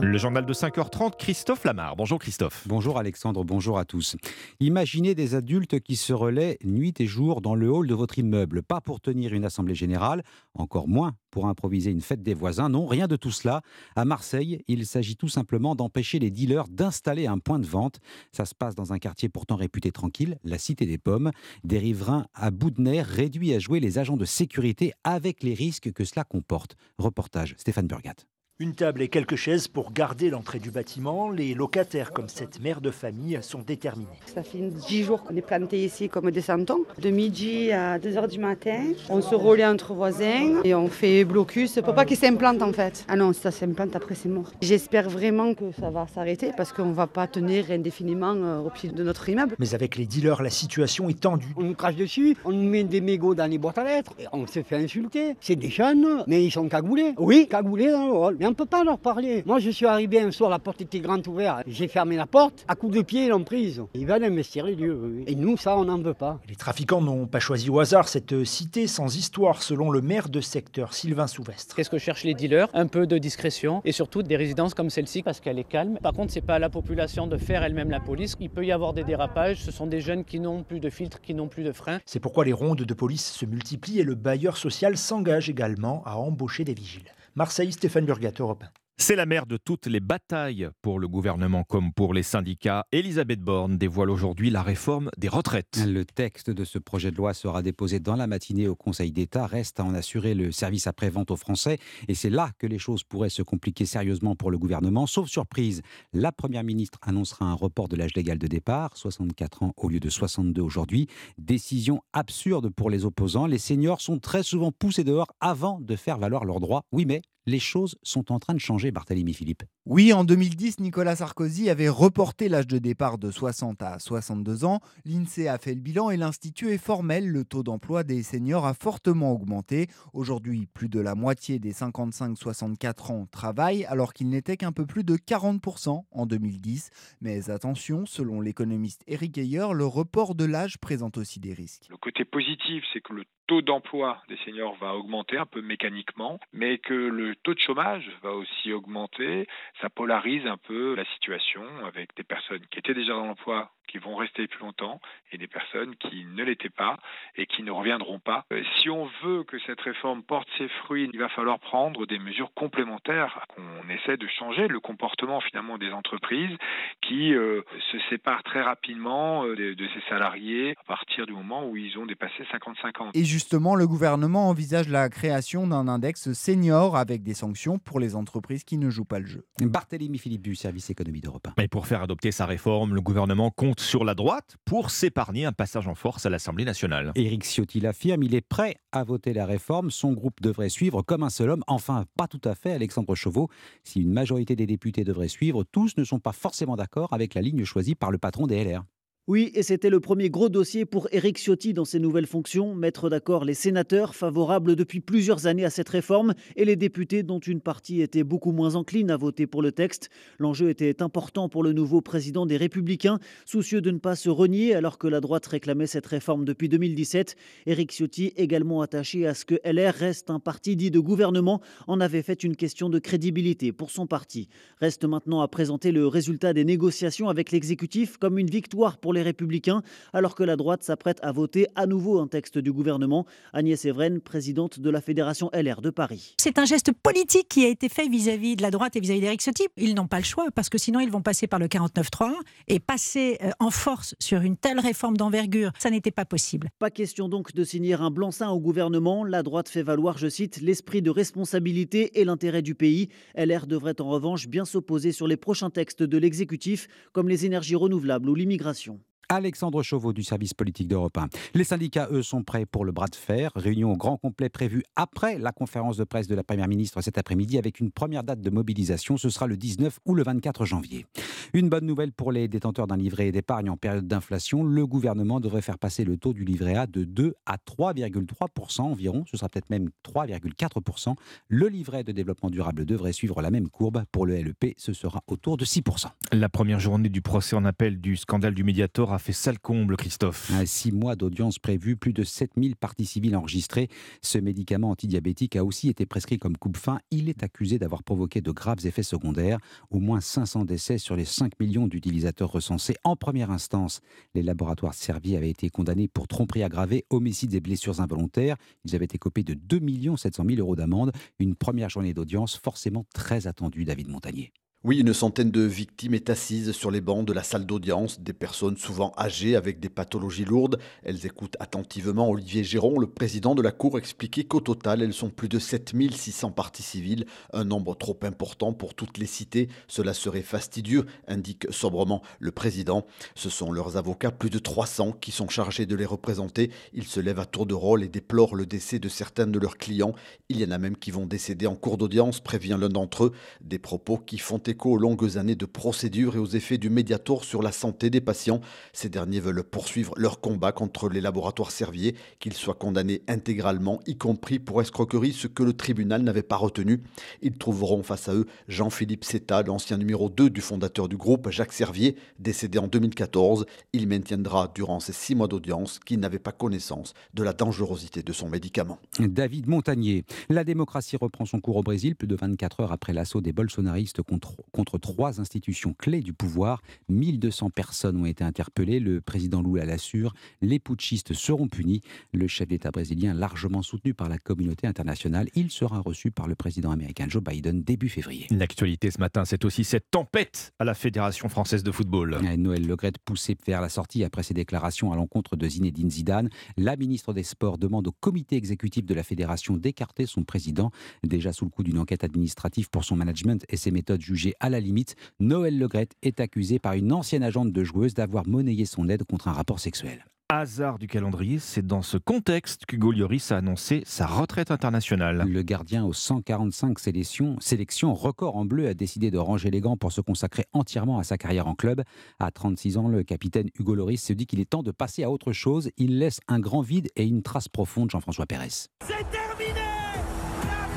Le journal de 5h30, Christophe Lamar. Bonjour Christophe.
Bonjour Alexandre, bonjour à tous. Imaginez des adultes qui se relaient nuit et jour dans le hall de votre immeuble, pas pour tenir une assemblée générale, encore moins pour improviser une fête des voisins. Non, rien de tout cela. À Marseille, il s'agit tout simplement d'empêcher les dealers d'installer un point de vente. Ça se passe dans un quartier pourtant réputé tranquille, la Cité des Pommes. Des riverains à bout de nerfs réduits à jouer les agents de sécurité avec les risques que cela comporte. Reportage Stéphane Burgat.
Une table et quelques chaises pour garder l'entrée du bâtiment. Les locataires, comme cette mère de famille, sont déterminés.
Ça fait 10 jours qu'on est planté ici comme des santons. De midi à 2h du matin, on se relaie entre voisins et on fait blocus pour pas qu'ils s'implantent en fait. Ah non, si ça s'implante après c'est mort. J'espère vraiment que ça va s'arrêter parce qu'on va pas tenir indéfiniment euh, au pied de notre immeuble.
Mais avec les dealers, la situation est tendue.
On nous crache dessus, on nous met des mégots dans les boîtes à lettres et on se fait insulter. C'est des jeunes, mais ils sont cagoulés. Oui, cagoulés dans le on ne peut pas leur parler. Moi, je suis arrivé un soir, la porte était grande ouverte. J'ai fermé la porte. À coups de pied, ils l'ont prise. Ils veulent investir les lieux. Et nous, ça, on n'en veut pas.
Les trafiquants n'ont pas choisi au hasard cette cité sans histoire, selon le maire de secteur, Sylvain Souvestre.
Qu'est-ce que cherchent les dealers? Un peu de discrétion et surtout des résidences comme celle-ci parce qu'elle est calme. Par contre, c'est pas à la population de faire elle-même la police. Il peut y avoir des dérapages. Ce sont des jeunes qui n'ont plus de filtres, qui n'ont plus de freins.
C'est pourquoi les rondes de police se multiplient et le bailleur social s'engage également à embaucher des vigiles. Marseille, Stéphane Burgat, Europe
c'est la mère de toutes les batailles pour le gouvernement comme pour les syndicats. Elisabeth Borne dévoile aujourd'hui la réforme des retraites.
Le texte de ce projet de loi sera déposé dans la matinée au Conseil d'État. Reste à en assurer le service après-vente aux Français. Et c'est là que les choses pourraient se compliquer sérieusement pour le gouvernement. Sauf surprise, la Première ministre annoncera un report de l'âge légal de départ, 64 ans au lieu de 62 aujourd'hui. Décision absurde pour les opposants. Les seniors sont très souvent poussés dehors avant de faire valoir leurs droits. Oui, mais les choses sont en train de changer, Barthélemy Philippe.
Oui, en 2010, Nicolas Sarkozy avait reporté l'âge de départ de 60 à 62 ans. L'INSEE a fait le bilan et l'Institut est formel. Le taux d'emploi des seniors a fortement augmenté. Aujourd'hui, plus de la moitié des 55-64 ans travaillent, alors qu'il n'était qu'un peu plus de 40% en 2010. Mais attention, selon l'économiste Eric Heyer, le report de l'âge présente aussi des risques.
Le côté positif, c'est que le taux d'emploi des seniors va augmenter un peu mécaniquement, mais que le taux de chômage va aussi augmenter. Ça polarise un peu la situation avec des personnes qui étaient déjà dans l'emploi qui vont rester plus longtemps et des personnes qui ne l'étaient pas et qui ne reviendront pas. Euh, si on veut que cette réforme porte ses fruits, il va falloir prendre des mesures complémentaires, qu'on essaie de changer le comportement finalement des entreprises qui euh, se séparent très rapidement euh, de, de, ces salariés à partir du moment où ils ont dépassé 55 ans.
Et justement, le gouvernement envisage la création d'un index senior avec des sanctions pour les entreprises qui ne jouent pas le jeu.
Barthélémy Philippe du service économie d'Europe
1. Et pour faire adopter sa réforme, le gouvernement compte sur la droite pour s'épargner un passage en force à l'Assemblée nationale.
Éric Ciotti l'affirme, il est prêt à voter la réforme. Son groupe devrait suivre comme un seul homme. Enfin, pas tout à fait, Alexandre Chauveau. Si une majorité des députés devrait suivre, tous ne sont pas forcément d'accord avec la ligne choisie par le patron des LR.
Oui, et c'était le premier gros dossier pour Éric Ciotti dans ses nouvelles fonctions, mettre d'accord les sénateurs favorables depuis plusieurs années à cette réforme et les députés dont une partie était beaucoup moins encline à voter pour le texte. L'enjeu était important pour le nouveau président des Républicains, soucieux de ne pas se renier alors que la droite réclamait cette réforme depuis 2017. Éric Ciotti, également attaché à ce que LR reste un parti dit de gouvernement, en avait fait une question de crédibilité pour son parti. Reste maintenant à présenter le résultat des négociations avec l'exécutif comme une victoire pour les Républicains, alors que la droite s'apprête à voter à nouveau un texte du gouvernement. Agnès Evren, présidente de la Fédération LR de Paris.
C'est un geste politique qui a été fait vis-à-vis de la droite et vis-à-vis d'Éric Ciotti. Ils n'ont pas le choix, parce que sinon ils vont passer par le 49-3 et passer euh, en force sur une telle réforme d'envergure, ça n'était pas possible.
Pas question donc de signer un blanc-seing au gouvernement. La droite fait valoir, je cite, l'esprit de responsabilité et l'intérêt du pays. LR devrait en revanche bien s'opposer sur les prochains textes de l'exécutif, comme les énergies renouvelables ou l'immigration.
Alexandre Chauveau du service politique d'Europe 1. Les syndicats, eux, sont prêts pour le bras de fer. Réunion au grand complet prévue après la conférence de presse de la Première ministre cet après-midi avec une première date de mobilisation. Ce sera le 19 ou le 24 janvier. Une bonne nouvelle pour les détenteurs d'un livret d'épargne en période d'inflation. Le gouvernement devrait faire passer le taux du livret A de 2 à 3,3% environ. Ce sera peut-être même 3,4%. Le livret de développement durable devrait suivre la même courbe. Pour le LEP, ce sera autour de 6%.
La première journée du procès en appel du scandale du Mediator a fait sale comble, Christophe.
Six mois d'audience prévue, plus de 7000 parties civiles enregistrées. Ce médicament antidiabétique a aussi été prescrit comme coupe-fin. Il est accusé d'avoir provoqué de graves effets secondaires. Au moins 500 décès sur les 5 millions d'utilisateurs recensés. En première instance, les laboratoires servis avaient été condamnés pour tromperie aggravée, homicides et blessures involontaires. Ils avaient été copés de 2 700 000 euros d'amende. Une première journée d'audience forcément très attendue, David Montagnier.
Oui, une centaine de victimes est assise sur les bancs de la salle d'audience, des personnes souvent âgées avec des pathologies lourdes. Elles écoutent attentivement Olivier Géron, le président de la Cour, expliquer qu'au total, elles sont plus de 7600 parties civiles, un nombre trop important pour toutes les citer. Cela serait fastidieux, indique sobrement le président. Ce sont leurs avocats, plus de 300, qui sont chargés de les représenter. Ils se lèvent à tour de rôle et déplorent le décès de certains de leurs clients. Il y en a même qui vont décéder en cours d'audience, prévient l'un d'entre eux. Des propos qui font aux longues années de procédures et aux effets du Mediator sur la santé des patients. Ces derniers veulent poursuivre leur combat contre les laboratoires Servier, qu'ils soient condamnés intégralement, y compris pour escroquerie, ce que le tribunal n'avait pas retenu. Ils trouveront face à eux Jean-Philippe Seta, l'ancien numéro 2 du fondateur du groupe, Jacques Servier, décédé en 2014. Il maintiendra durant ces six mois d'audience qu'il n'avait pas connaissance de la dangerosité de son médicament.
David Montagnier. La démocratie reprend son cours au Brésil, plus de 24 heures après l'assaut des bolsonaristes contre contre trois institutions clés du pouvoir. 1200 personnes ont été interpellées. Le président Lula l'assure. Les putschistes seront punis. Le chef d'État brésilien, largement soutenu par la communauté internationale, il sera reçu par le président américain Joe Biden début février.
L'actualité ce matin, c'est aussi cette tempête à la Fédération française de football.
Noël Legrette poussé vers la sortie après ses déclarations à l'encontre de Zinedine Zidane. La ministre des Sports demande au comité exécutif de la fédération d'écarter son président, déjà sous le coup d'une enquête administrative pour son management et ses méthodes jugées à la limite, Noël Legrette est accusé par une ancienne agente de joueuse d'avoir monnayé son aide contre un rapport sexuel.
Hasard du calendrier, c'est dans ce contexte qu'Hugo Lloris a annoncé sa retraite internationale.
Le gardien aux 145 sélections, sélections record en bleu a décidé de ranger les gants pour se consacrer entièrement à sa carrière en club. À 36 ans, le capitaine Hugo Lloris se dit qu'il est temps de passer à autre chose. Il laisse un grand vide et une trace profonde, Jean-François Pérez.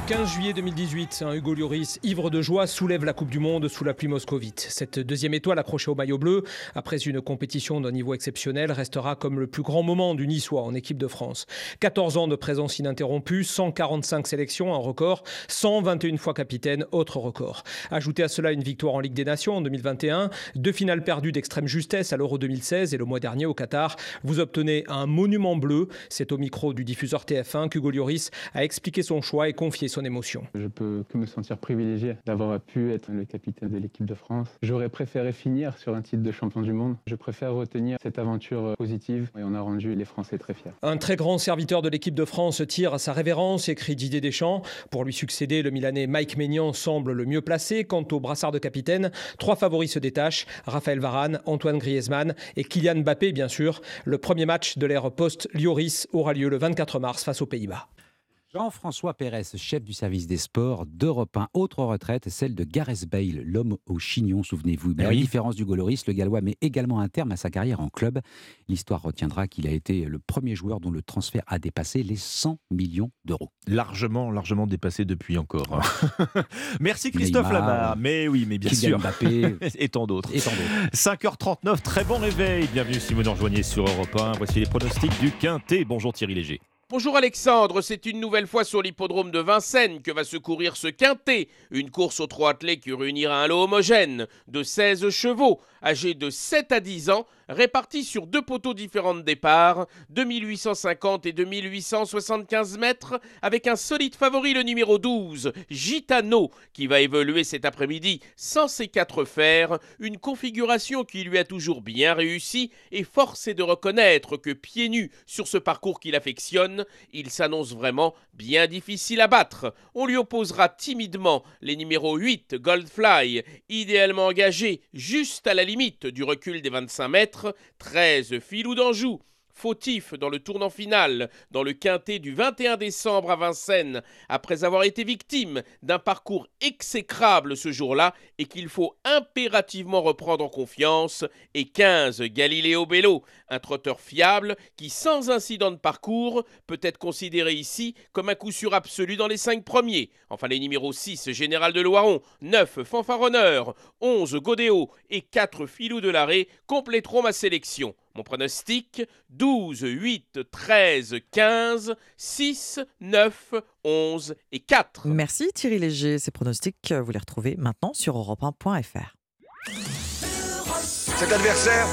15 juillet 2018, un Hugo Lloris, ivre de joie, soulève la Coupe du Monde sous la pluie moscovite. Cette deuxième étoile accrochée au maillot bleu, après une compétition d'un niveau exceptionnel, restera comme le plus grand moment du Niçois en équipe de France. 14 ans de présence ininterrompue, 145 sélections, un record, 121 fois capitaine, autre record. Ajoutez à cela une victoire en Ligue des Nations en 2021, deux finales perdues d'extrême justesse à l'Euro 2016 et le mois dernier au Qatar. Vous obtenez un monument bleu. C'est au micro du diffuseur TF1 qu'Hugo Lloris a expliqué son choix et confié son émotion.
Je peux que me sentir privilégié d'avoir pu être le capitaine de l'équipe de France. J'aurais préféré finir sur un titre de champion du monde. Je préfère retenir cette aventure positive et on a rendu les Français très fiers.
Un très grand serviteur de l'équipe de France tire à sa révérence, écrit Didier Deschamps. Pour lui succéder, le Milanais Mike Maignan semble le mieux placé. Quant au brassard de capitaine, trois favoris se détachent Raphaël Varane, Antoine Griezmann et Kylian Mbappé, bien sûr. Le premier match de l'ère post-Lioris aura lieu le 24 mars face aux Pays-Bas.
Jean-François Pérez, chef du service des sports d'Europe 1. Autre retraite, celle de Gareth Bale, l'homme au chignon, souvenez-vous. Mais à la différence du Goloris, le Gallois met également un terme à sa carrière en club. L'histoire retiendra qu'il a été le premier joueur dont le transfert a dépassé les 100 millions d'euros.
Largement, largement dépassé depuis encore. [laughs] Merci Christophe Lamar. Mais oui, mais bien
Kylian
sûr.
Mbappé. [laughs]
Et tant d'autres.
Et tant d'autres.
5h39, très bon réveil. Bienvenue si vous nous rejoignez sur Europe 1. Voici les pronostics du Quintet. Bonjour Thierry Léger.
Bonjour Alexandre, c'est une nouvelle fois sur l'hippodrome de Vincennes que va se courir ce quintet, une course aux trois attelés qui réunira un lot homogène de 16 chevaux âgés de 7 à 10 ans répartis sur deux poteaux différents de départ, 2850 et 2875 mètres, avec un solide favori le numéro 12, Gitano, qui va évoluer cet après-midi sans ses quatre fers, une configuration qui lui a toujours bien réussi et force est de reconnaître que pieds nus sur ce parcours qu'il affectionne, il s'annonce vraiment bien difficile à battre. On lui opposera timidement les numéros 8, Goldfly, idéalement engagé juste à la limite du recul des 25 mètres, 4, 13 Filou d'Anjou, fautif dans le tournant final dans le quintet du 21 décembre à Vincennes, après avoir été victime d'un parcours exécrable ce jour-là et qu'il faut impérativement reprendre en confiance, et 15 Galiléo Bello, un trotteur fiable qui, sans incident de parcours, peut être considéré ici comme un coup sûr absolu dans les 5 premiers. Enfin, les numéros 6 Général de Loiron, 9 Fanfaronneur, 11 Godéo et 4 Filou de l'Arrêt compléteront ma sélection. Mon pronostic 12, 8, 13, 15, 6, 9, 11 et 4.
Merci Thierry Léger. Ces pronostics, vous les retrouvez maintenant sur europe1.fr.
Cet adversaire,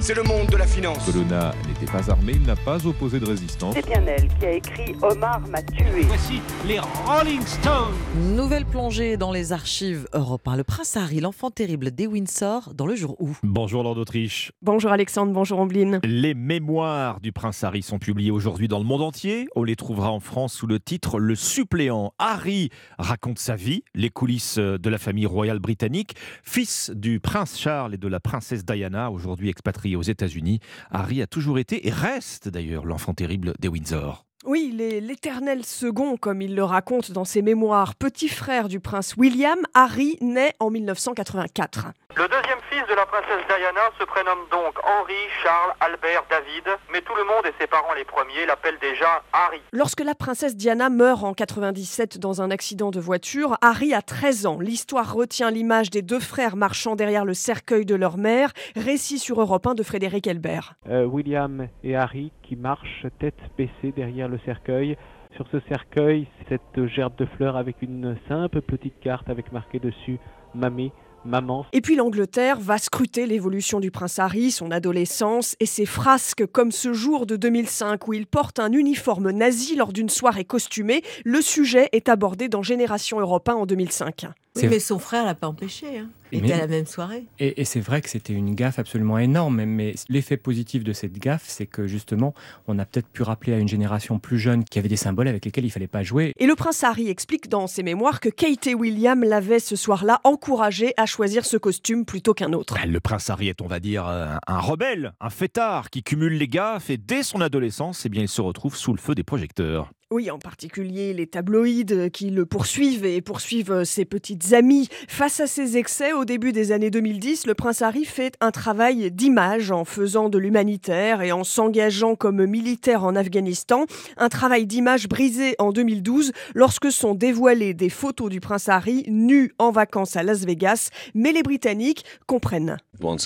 c'est le monde de la finance.
Colonna n'était pas armé, il n'a pas opposé de résistance.
C'est bien elle qui a écrit Omar m'a tué.
Voici les Rolling Stones.
Nouvelle plongée dans les archives Europe 1. Le prince Harry, l'enfant terrible des Windsor, dans le jour où.
Bonjour Lord d'Autriche.
Bonjour Alexandre, bonjour Ambline.
Les mémoires du prince Harry sont publiées aujourd'hui dans le monde entier. On les trouvera en France sous le titre Le suppléant. Harry raconte sa vie, les coulisses de la famille royale britannique, fils du prince Charles et de la princesse Diana, aujourd'hui expatriée aux États-Unis. Harry a toujours été et reste d'ailleurs l'enfant terrible des Windsor.
Oui, il est l'éternel second, comme il le raconte dans ses mémoires. Petit frère du prince William, Harry naît en 1984.
Le deuxième fils de la princesse Diana se prénomme donc Henri, Charles, Albert, David, mais tout le monde et ses parents les premiers l'appellent déjà Harry.
Lorsque la princesse Diana meurt en 97 dans un accident de voiture, Harry a 13 ans. L'histoire retient l'image des deux frères marchant derrière le cercueil de leur mère, récit sur Europe 1 de Frédéric Elbert.
Euh, William et Harry qui marchent tête baissée derrière le cercueil. Sur ce cercueil, cette gerbe de fleurs avec une simple petite carte avec marqué dessus Mamie, maman.
Et puis l'Angleterre va scruter l'évolution du prince Harry, son adolescence et ses frasques comme ce jour de 2005 où il porte un uniforme nazi lors d'une soirée costumée. Le sujet est abordé dans Génération Europe 1 en 2005.
Oui, mais son frère l'a pas empêché. Hein. Il était à la même soirée.
Et, et c'est vrai que c'était une gaffe absolument énorme. Mais l'effet positif de cette gaffe, c'est que justement, on a peut-être pu rappeler à une génération plus jeune qu'il y avait des symboles avec lesquels il fallait pas jouer.
Et le prince Harry explique dans ses mémoires que Kate et William l'avaient ce soir-là encouragé à choisir ce costume plutôt qu'un autre.
Ben, Le prince Harry est, on va dire, un, un rebelle, un fêtard qui cumule les gaffes et dès son adolescence, eh bien, il se retrouve sous le feu des projecteurs.
Oui, en particulier les tabloïds qui le poursuivent et poursuivent ses petites amies. Face à ces excès, au début des années 2010, le prince Harry fait un travail d'image en faisant de l'humanitaire et en s'engageant comme militaire en Afghanistan. Un travail d'image brisé en 2012 lorsque sont dévoilées des photos du prince Harry nu en vacances à Las Vegas. Mais les Britanniques comprennent.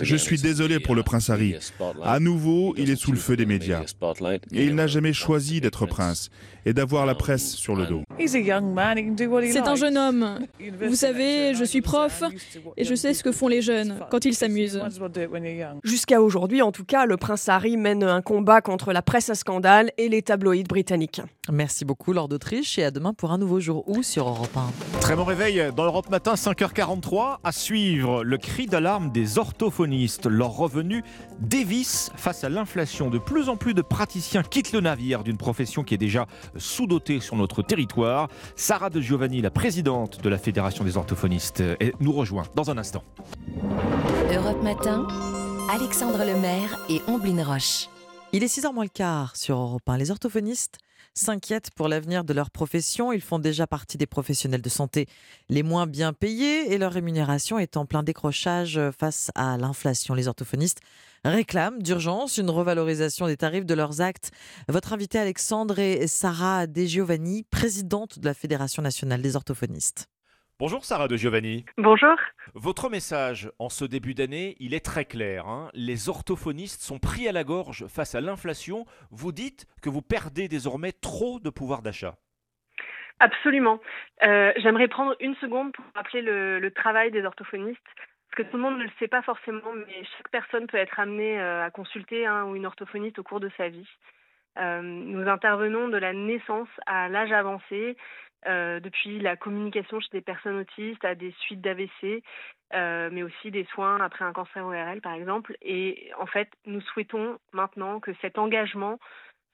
Je suis désolé pour le prince Harry. À nouveau, il est sous le feu des médias. Et il n'a jamais choisi d'être prince et d'avoir la presse sur le dos.
C'est un jeune homme. Vous savez, je suis prof et je sais ce que font les jeunes quand ils s'amusent.
Jusqu'à aujourd'hui, en tout cas, le prince Harry mène un combat contre la presse à scandale et les tabloïds britanniques.
Merci beaucoup, Lord d'Autriche, et à demain pour un nouveau jour où sur Europe 1.
Très bon réveil dans l'Europe Matin, 5h43. À suivre, le cri d'alarme des orthophonistes. Leur revenu dévisse face à l'inflation. De plus en plus de praticiens quittent le navire d'une profession qui est déjà sous-dotée sur notre territoire. Sarah de Giovanni, la présidente de la Fédération des orthophonistes, nous rejoint dans un instant.
Europe Matin, Alexandre Lemaire et Omblin Roche.
Il est 6h moins le quart sur Europe 1. Les orthophonistes s'inquiètent pour l'avenir de leur profession. Ils font déjà partie des professionnels de santé les moins bien payés et leur rémunération est en plein décrochage face à l'inflation. Les orthophonistes réclament d'urgence une revalorisation des tarifs de leurs actes. Votre invité Alexandre et Sarah De Giovanni, présidente de la Fédération nationale des orthophonistes.
Bonjour Sarah de Giovanni.
Bonjour.
Votre message en ce début d'année, il est très clair. hein. Les orthophonistes sont pris à la gorge face à l'inflation. Vous dites que vous perdez désormais trop de pouvoir d'achat.
Absolument. Euh, J'aimerais prendre une seconde pour rappeler le, le travail des orthophonistes. Parce que tout le monde ne le sait pas forcément, mais chaque personne peut être amenée euh, à consulter un ou une orthophoniste au cours de sa vie. Euh, nous intervenons de la naissance à l'âge avancé, euh, depuis la communication chez des personnes autistes à des suites d'AVC, mais aussi des soins après un cancer ORL par exemple. Et en fait, nous souhaitons maintenant que cet engagement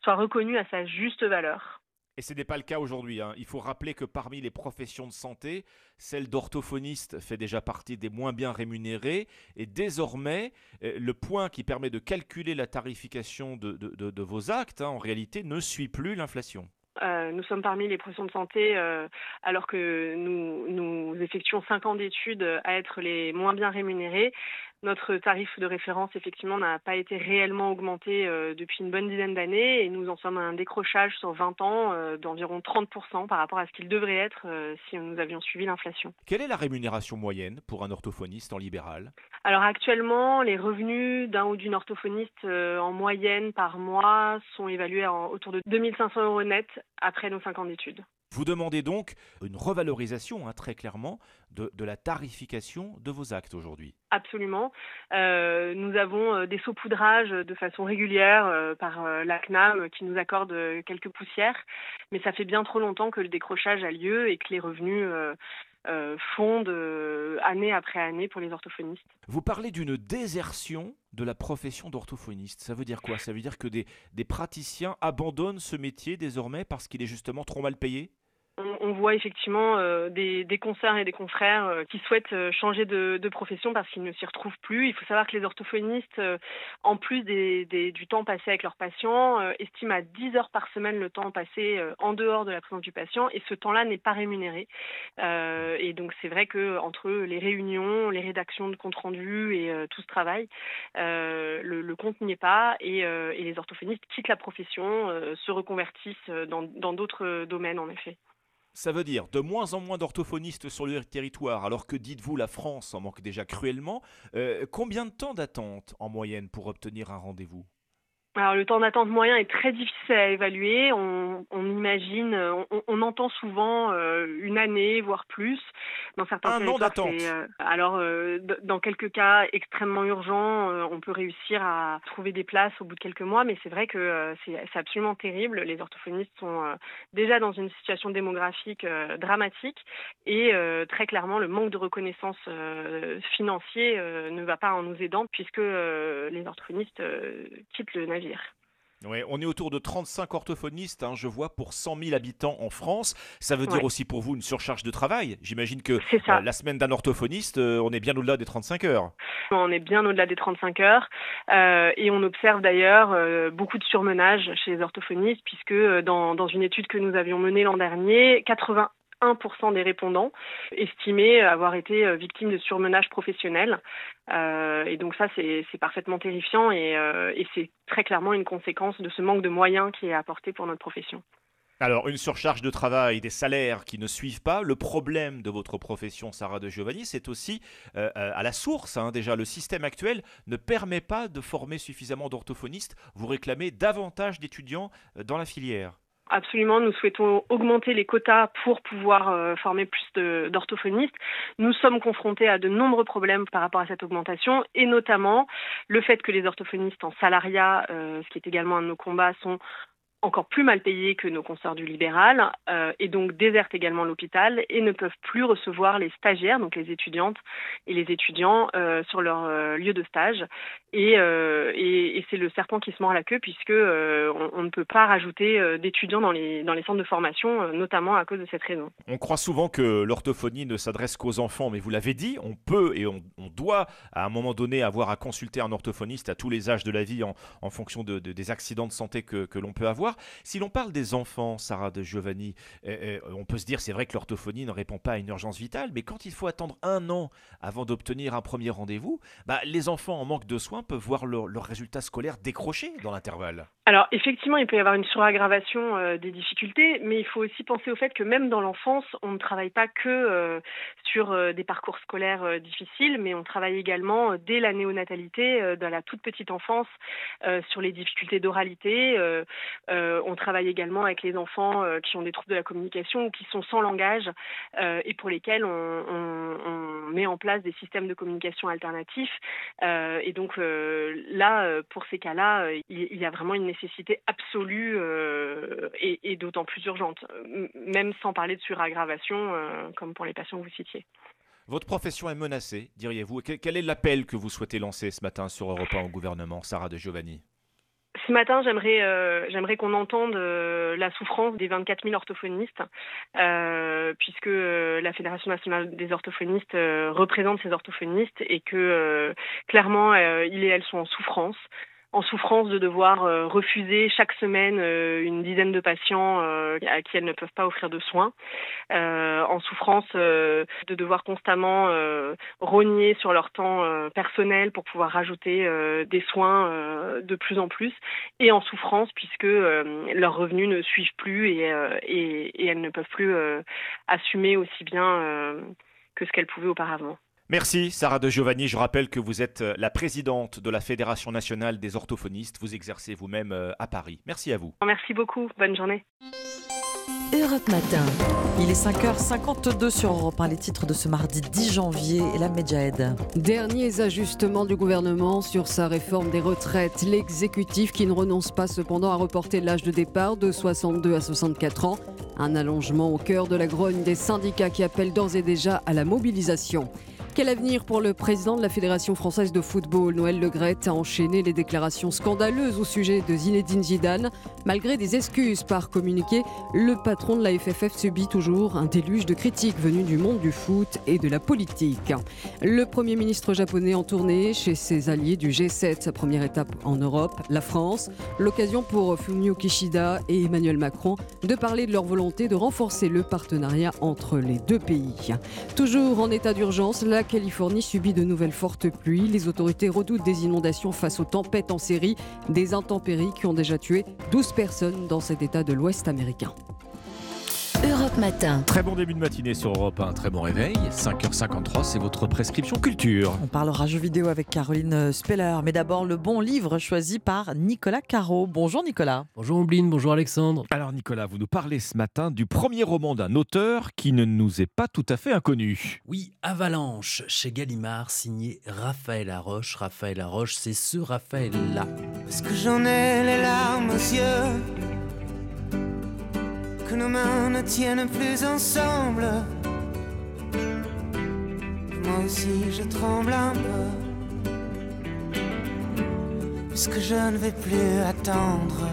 soit reconnu à sa juste valeur.
Et ce n'est pas le cas aujourd'hui. Hein. Il faut rappeler que parmi les professions de santé, celle d'orthophoniste fait déjà partie des moins bien rémunérées. Et désormais, euh, le point qui permet de calculer la tarification de, vos actes, hein, en réalité, ne suit plus l'inflation.
Euh, nous sommes parmi les professions de santé, euh, alors que nous, nous effectuons 5 ans d'études à être les moins bien rémunérés. Notre tarif de référence, effectivement, n'a pas été réellement augmenté euh, depuis une bonne dizaine d'années et nous en sommes à un décrochage sur 20 ans euh, d'environ 30% par rapport à ce qu'il devrait être euh, si nous avions suivi l'inflation.
Quelle est la rémunération moyenne pour un orthophoniste en libéral?
Alors actuellement, les revenus d'un ou d'une orthophoniste en moyenne par mois sont évalués à autour de 2500 euros net après nos 5 ans d'études.
Vous demandez donc une revalorisation, hein, très clairement, de, la tarification de vos actes aujourd'hui.
Absolument. Euh, nous avons euh, des saupoudrages de façon régulière euh, par la CNAM qui nous accorde quelques poussières, mais ça fait bien trop longtemps que le décrochage a lieu et que les revenus fondent année après année pour les orthophonistes.
Vous parlez d'une désertion de la profession d'orthophoniste. Ça veut dire quoi? Ça veut dire que des, des praticiens abandonnent ce métier désormais parce qu'il est justement trop mal payé?
On, voit effectivement euh, des, des, concerts et des confrères euh, qui souhaitent euh, changer de, profession parce qu'ils ne s'y retrouvent plus. Il faut savoir que les orthophonistes, en plus du temps passé avec leurs patients, estiment à 10 heures par semaine le temps passé en dehors de la présence du patient et ce temps-là n'est pas rémunéré. et donc c'est vrai que entre les réunions, les rédactions de comptes rendus et tout ce travail, le, compte n'y est pas et, les orthophonistes quittent la profession, se reconvertissent dans d'autres domaines en effet.
Ça veut dire de moins en moins d'orthophonistes sur le territoire, alors que dites-vous la France en manque déjà cruellement. Euh, combien de temps d'attente en moyenne pour obtenir un rendez-vous?
Alors le temps d'attente moyen est très difficile à évaluer. On, imagine, on, entend souvent euh, une année, voire plus.
Dans certains Un an d'attente.
Euh, alors euh, dans quelques cas extrêmement urgents, on peut réussir à trouver des places au bout de quelques mois, mais c'est vrai que c'est absolument terrible. Les orthophonistes sont déjà dans une situation démographique dramatique et très clairement le manque de reconnaissance financière ne va pas en nous aidant puisque les orthophonistes quittent le
Ouais, on est autour de 35 orthophonistes, hein, je vois, pour 100 000 habitants en France. Ça veut dire aussi pour vous une surcharge de travail. J'imagine que euh, la semaine d'un orthophoniste, euh, on est bien au-delà des 35 heures.
On est bien au-delà des 35 heures. Euh, et on observe d'ailleurs beaucoup de surmenage chez les orthophonistes, puisque dans, dans une étude que nous avions menée l'an dernier, 80 1% des répondants estimaient avoir été euh, victimes de surmenage professionnel. Euh, et donc ça, c'est parfaitement terrifiant euh, et, c'est très clairement une conséquence de ce manque de moyens qui est apporté pour notre profession.
Alors, une surcharge de travail, des salaires qui ne suivent pas. Le problème de votre profession, Sarah de Giovanni, c'est aussi à la source. Hein. déjà, le système actuel ne permet pas de former suffisamment d'orthophonistes. Vous réclamez davantage d'étudiants dans la filière.
Absolument, nous souhaitons augmenter les quotas pour pouvoir euh, former plus d'orthophonistes. Nous sommes confrontés à de nombreux problèmes par rapport à cette augmentation et notamment le fait que les orthophonistes en salariat, euh, ce qui est également un de nos combats, sont encore plus mal payés que nos consoeurs du libéral euh, et donc désertent également l'hôpital et ne peuvent plus recevoir les stagiaires, donc les étudiantes et les étudiants euh, sur leur euh, lieu de stage. Et, c'est le serpent qui se mord la queue puisque on, ne peut pas rajouter d'étudiants dans les, centres de formation, notamment à cause de cette raison.
On croit souvent que l'orthophonie ne s'adresse qu'aux enfants, mais vous l'avez dit, on peut et on, doit à un moment donné avoir à consulter un orthophoniste à tous les âges de la vie en, fonction de, des accidents de santé que l'on peut avoir. Si l'on parle des enfants, Sarah de Giovanni, euh, euh, on peut se dire c'est vrai que l'orthophonie ne répond pas à une urgence vitale, mais quand il faut attendre un an avant d'obtenir un premier rendez-vous, bah, les enfants en manque de soins peuvent voir leurs leur résultats scolaires décrocher dans l'intervalle.
Alors effectivement, il peut y avoir une suraggravation euh, des difficultés, mais il faut aussi penser au fait que même dans l'enfance, on ne travaille pas que sur des parcours scolaires difficiles, mais on travaille également dès la néonatalité, dans la toute petite enfance, sur les difficultés d'oralité, euh, on travaille également avec les enfants euh, qui ont des troubles de la communication ou qui sont sans langage euh, et pour lesquels on, met en place des systèmes de communication alternatifs. et donc là, pour ces cas-là, il, y a vraiment une nécessité absolue et, d'autant plus urgente, même sans parler de suraggravation comme pour les patients que vous citiez.
Votre profession est menacée, diriez-vous. Quel est l'appel que vous souhaitez lancer ce matin sur Europe 1 au gouvernement, Sarah de Giovanni
Ce matin, j'aimerais euh, j'aimerais qu'on entende euh, la souffrance des 24 000 orthophonistes, euh, puisque la Fédération nationale des orthophonistes représente ces orthophonistes et que clairement, ils et elles sont en souffrance en souffrance de devoir euh, refuser chaque semaine euh, une dizaine de patients euh, à qui elles ne peuvent pas offrir de soins, en souffrance de devoir constamment rogner sur leur temps personnel pour pouvoir rajouter des soins de plus en plus, et en souffrance puisque leurs revenus ne suivent plus et, elles ne peuvent plus assumer aussi bien que ce qu'elles pouvaient auparavant.
Merci Sarah de Giovanni. Je rappelle que vous êtes euh, la présidente de la Fédération nationale des orthophonistes. Vous exercez vous-même euh, à Paris. Merci à vous.
Merci beaucoup. Bonne journée.
Europe Matin.
Il est 5h52 sur Europe 1, les titres de ce mardi 10 janvier et la Medjahed.
Derniers ajustements du gouvernement sur sa réforme des retraites. L'exécutif qui ne renonce pas cependant à reporter l'âge de départ de 62 à 64 ans. Un allongement au cœur de la grogne des syndicats qui appellent d'ores et déjà à la mobilisation. Quel avenir pour le président de la Fédération française de football Noël Legrette a enchaîné les déclarations scandaleuses au sujet de Zinedine Zidane. Malgré des excuses par communiqué, le patron de la FFF subit toujours un déluge de critiques venues du monde du foot et de la politique. Le Premier ministre japonais en tournée chez ses alliés du G7, sa première étape en Europe, la France. L'occasion pour Fumio Kishida et Emmanuel Macron de parler de leur volonté de renforcer le partenariat entre les deux pays. Toujours en état d'urgence, la Californie subit de nouvelles fortes pluies. Les autorités redoutent des inondations face aux tempêtes en série, des intempéries qui ont déjà tué 12 personnes dans cet état de l'Ouest américain.
Europe Matin.
Très bon début de matinée sur Europe 1, très bon réveil. 5h53, c'est votre prescription culture.
On parlera jeux vidéo avec Caroline Speller, mais d'abord le bon livre choisi par Nicolas Caro. Bonjour Nicolas.
Bonjour Ombline, bonjour Alexandre.
Alors Nicolas, vous nous parlez ce matin du premier roman d'un auteur qui ne nous est pas tout à fait inconnu.
Oui, Avalanche, chez Gallimard, signé Raphaël Laroche. Raphaël Laroche, c'est ce Raphaël-là.
Parce que j'en ai les larmes aux yeux que nos mains ne tiennent plus ensemble. Moi aussi je tremble un peu, puisque je ne vais plus attendre.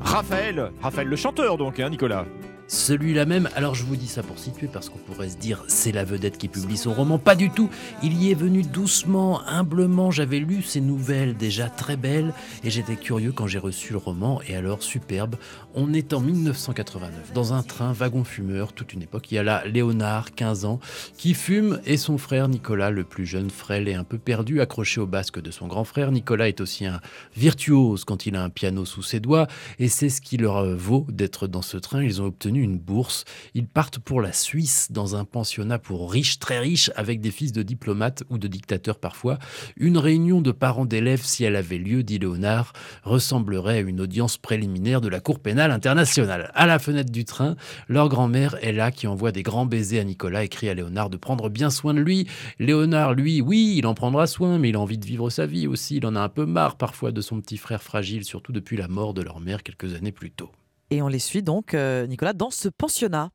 Raphaël, Raphaël le chanteur donc, hein, Nicolas
celui-là même, alors je vous dis ça pour situer parce qu'on pourrait se dire c'est la vedette qui publie son roman, pas du tout. Il y est venu doucement, humblement, j'avais lu ses nouvelles déjà très belles et j'étais curieux quand j'ai reçu le roman et alors superbe. On est en 1989 dans un train wagon fumeur, toute une époque. Il y a là Léonard, 15 ans, qui fume et son frère Nicolas, le plus jeune, frêle et un peu perdu, accroché au basque de son grand frère. Nicolas est aussi un virtuose quand il a un piano sous ses doigts et c'est ce qui leur vaut d'être dans ce train. Ils ont obtenu une bourse. Ils partent pour la Suisse dans un pensionnat pour riches, très riches, avec des fils de diplomates ou de dictateurs parfois. Une réunion de parents d'élèves, si elle avait lieu, dit Léonard, ressemblerait à une audience préliminaire de la Cour pénale internationale. À la fenêtre du train, leur grand-mère est là qui envoie des grands baisers à Nicolas et crie à Léonard de prendre bien soin de lui. Léonard, lui, oui, il en prendra soin, mais il a envie de vivre sa vie aussi. Il en a un peu marre parfois de son petit frère fragile, surtout depuis la mort de leur mère quelques années plus tôt.
Et on les suit donc, euh, Nicolas, dans ce pensionnat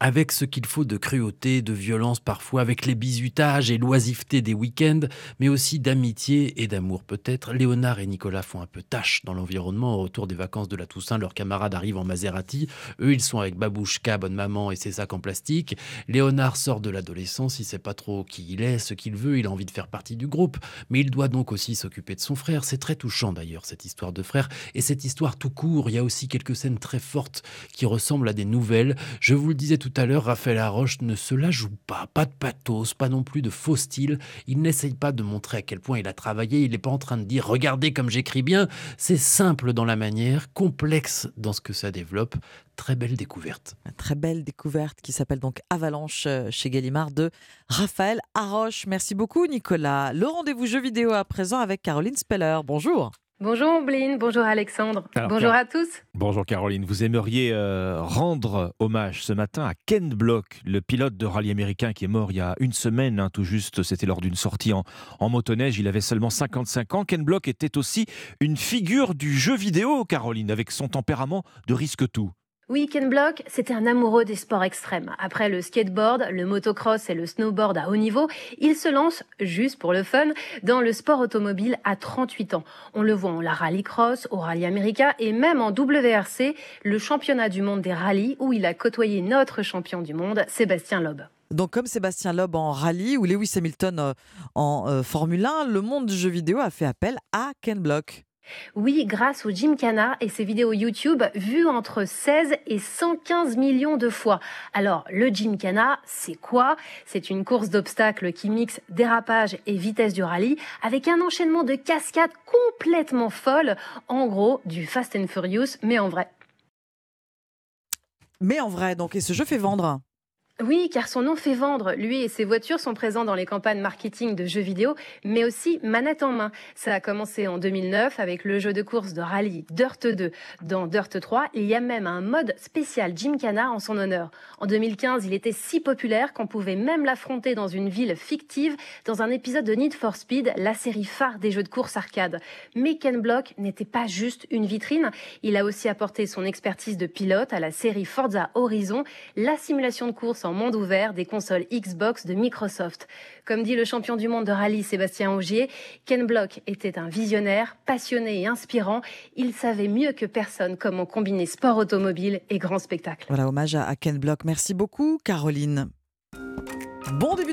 avec ce qu'il faut de cruauté, de violence parfois, avec les bizutages et l'oisiveté des week-ends, mais aussi d'amitié et d'amour peut-être. Léonard et Nicolas font un peu tâche dans l'environnement. Au retour des vacances de la Toussaint, leurs camarades arrivent en Maserati. Eux, ils sont avec Babouchka, bonne maman et ses sacs en plastique. Léonard sort de l'adolescence, il sait pas trop qui il est, ce qu'il veut, il a envie de faire partie du groupe, mais il doit donc aussi s'occuper de son frère. C'est très touchant d'ailleurs, cette histoire de frère. Et cette histoire tout court, il y a aussi quelques scènes très fortes qui ressemblent à des nouvelles. Je vous le disais tout tout à l'heure, Raphaël Laroche ne se la joue pas, pas de pathos, pas non plus de faux style. Il n'essaye pas de montrer à quel point il a travaillé, il n'est pas en train de dire regardez comme j'écris bien. C'est simple dans la manière, complexe dans ce que ça développe. Très belle découverte.
très belle découverte qui s'appelle donc Avalanche euh, chez Gallimard de Raphaël Haroche. Merci beaucoup Nicolas. Le rendez-vous jeu vidéo à présent avec Caroline Speller. Bonjour.
Bonjour Ombline, bonjour Alexandre, bonjour à tous.
Bonjour Caroline, vous aimeriez euh, rendre hommage ce matin à Ken Block, le pilote de rallye américain qui est mort il y a une semaine, hein, tout juste, c'était lors d'une sortie en, en, motoneige, il avait seulement 55 ans. Ken Block était aussi une figure du jeu vidéo, Caroline, avec son tempérament de risque tout.
Oui, Ken Block, c'était un amoureux des sports extrêmes. Après le skateboard, le motocross et le snowboard à haut niveau, il se lance, juste pour le fun, dans le sport automobile à 38 ans. On le voit en la rallycross, au rallye américain et même en WRC, le championnat du monde des rallyes où il a côtoyé notre champion du monde, Sébastien Loeb.
Donc comme Sébastien Loeb en rallye ou Lewis Hamilton euh, en euh, Formule 1, le monde du jeu vidéo a fait appel à Ken Block.
Oui, grâce au Gymkhana et ses vidéos YouTube vues entre 16 et 115 millions de fois. Alors, le Gymkhana, c'est quoi? C'est une course d'obstacles qui mixe dérapage et vitesse du rallye avec un enchaînement de cascades complètement folles. En gros, du Fast and Furious, mais en vrai.
Mais en vrai, donc, et ce jeu fait vendre?
Oui, car son nom fait vendre. Lui et ses voitures sont présents dans les campagnes marketing de jeux vidéo, mais aussi manette en main. Ça a commencé en 2009 avec le jeu de course de rallye Dirt 2. Dans Dirt 3, il y a même un mode spécial Gymkhana en son honneur. En 2015, il était si populaire qu'on pouvait même l'affronter dans une ville fictive dans un épisode de Need for Speed, la série phare des jeux de course arcade. Mais Ken Block n'était pas juste une vitrine. Il a aussi apporté son expertise de pilote à la série Forza Horizon, la simulation de course en monde ouvert des consoles Xbox de Microsoft. Comme dit le champion du monde de rallye Sébastien Augier, Ken Block était un visionnaire, passionné et inspirant. Il savait mieux que personne comment combiner sport automobile et grand spectacle.
Voilà, hommage à Ken Block. Merci beaucoup, Caroline.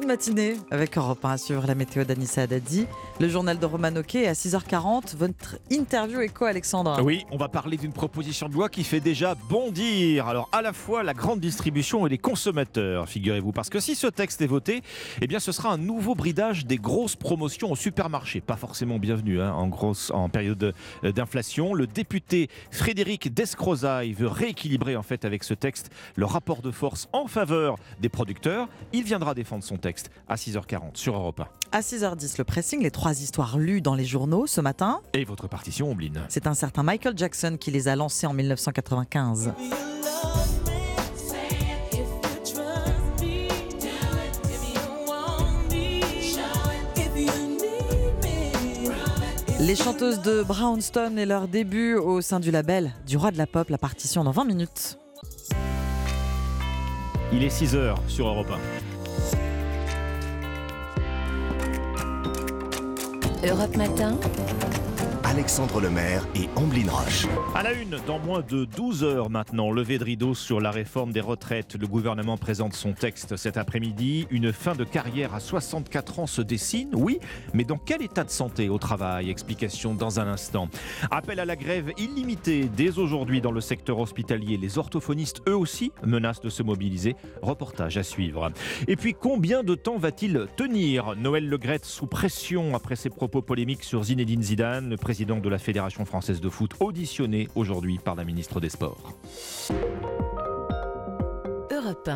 De matinée avec Europe 1 sur la météo d'Anissa Dadi. Le journal de Roman Oquet à 6h40. Votre interview écho, Alexandre.
Oui, on va parler d'une proposition de loi qui fait déjà bondir. Alors, à la fois la grande distribution et les consommateurs, figurez-vous. Parce que si ce texte est voté, eh bien, ce sera un nouveau bridage des grosses promotions au supermarché. Pas forcément bienvenu hein, en, grosse, en période d'inflation. Le député Frédéric Descrozaille veut rééquilibrer, en fait, avec ce texte, le rapport de force en faveur des producteurs. Il viendra défendre son texte à 6h40 sur Europe 1.
À 6h10, le pressing, les trois histoires lues dans les journaux ce matin.
Et votre partition, Ombline.
C'est un certain Michael Jackson qui les a lancés en 1995. Les chanteuses de Brownstone et leur début au sein du label du roi de la pop, la partition dans 20 minutes.
Il est 6h sur Europe
1. Europe Matin.
Alexandre Lemaire et Amblin Roche.
À la une, dans moins de 12 heures maintenant, levé de rideau sur la réforme des retraites. Le gouvernement présente son texte cet après-midi. Une fin de carrière à 64 ans se dessine, oui, mais dans quel état de santé au travail? Explication dans un instant. Appel à la grève illimitée dès aujourd'hui dans le secteur hospitalier. Les orthophonistes, eux aussi, menacent de se mobiliser. Reportage à suivre. Et puis, combien de temps va-t-il tenir? Noël Legrette sous pression après ses propos polémiques sur Zinedine Zidane, le président de la Fédération française de foot, auditionné aujourd'hui par la ministre des Sports.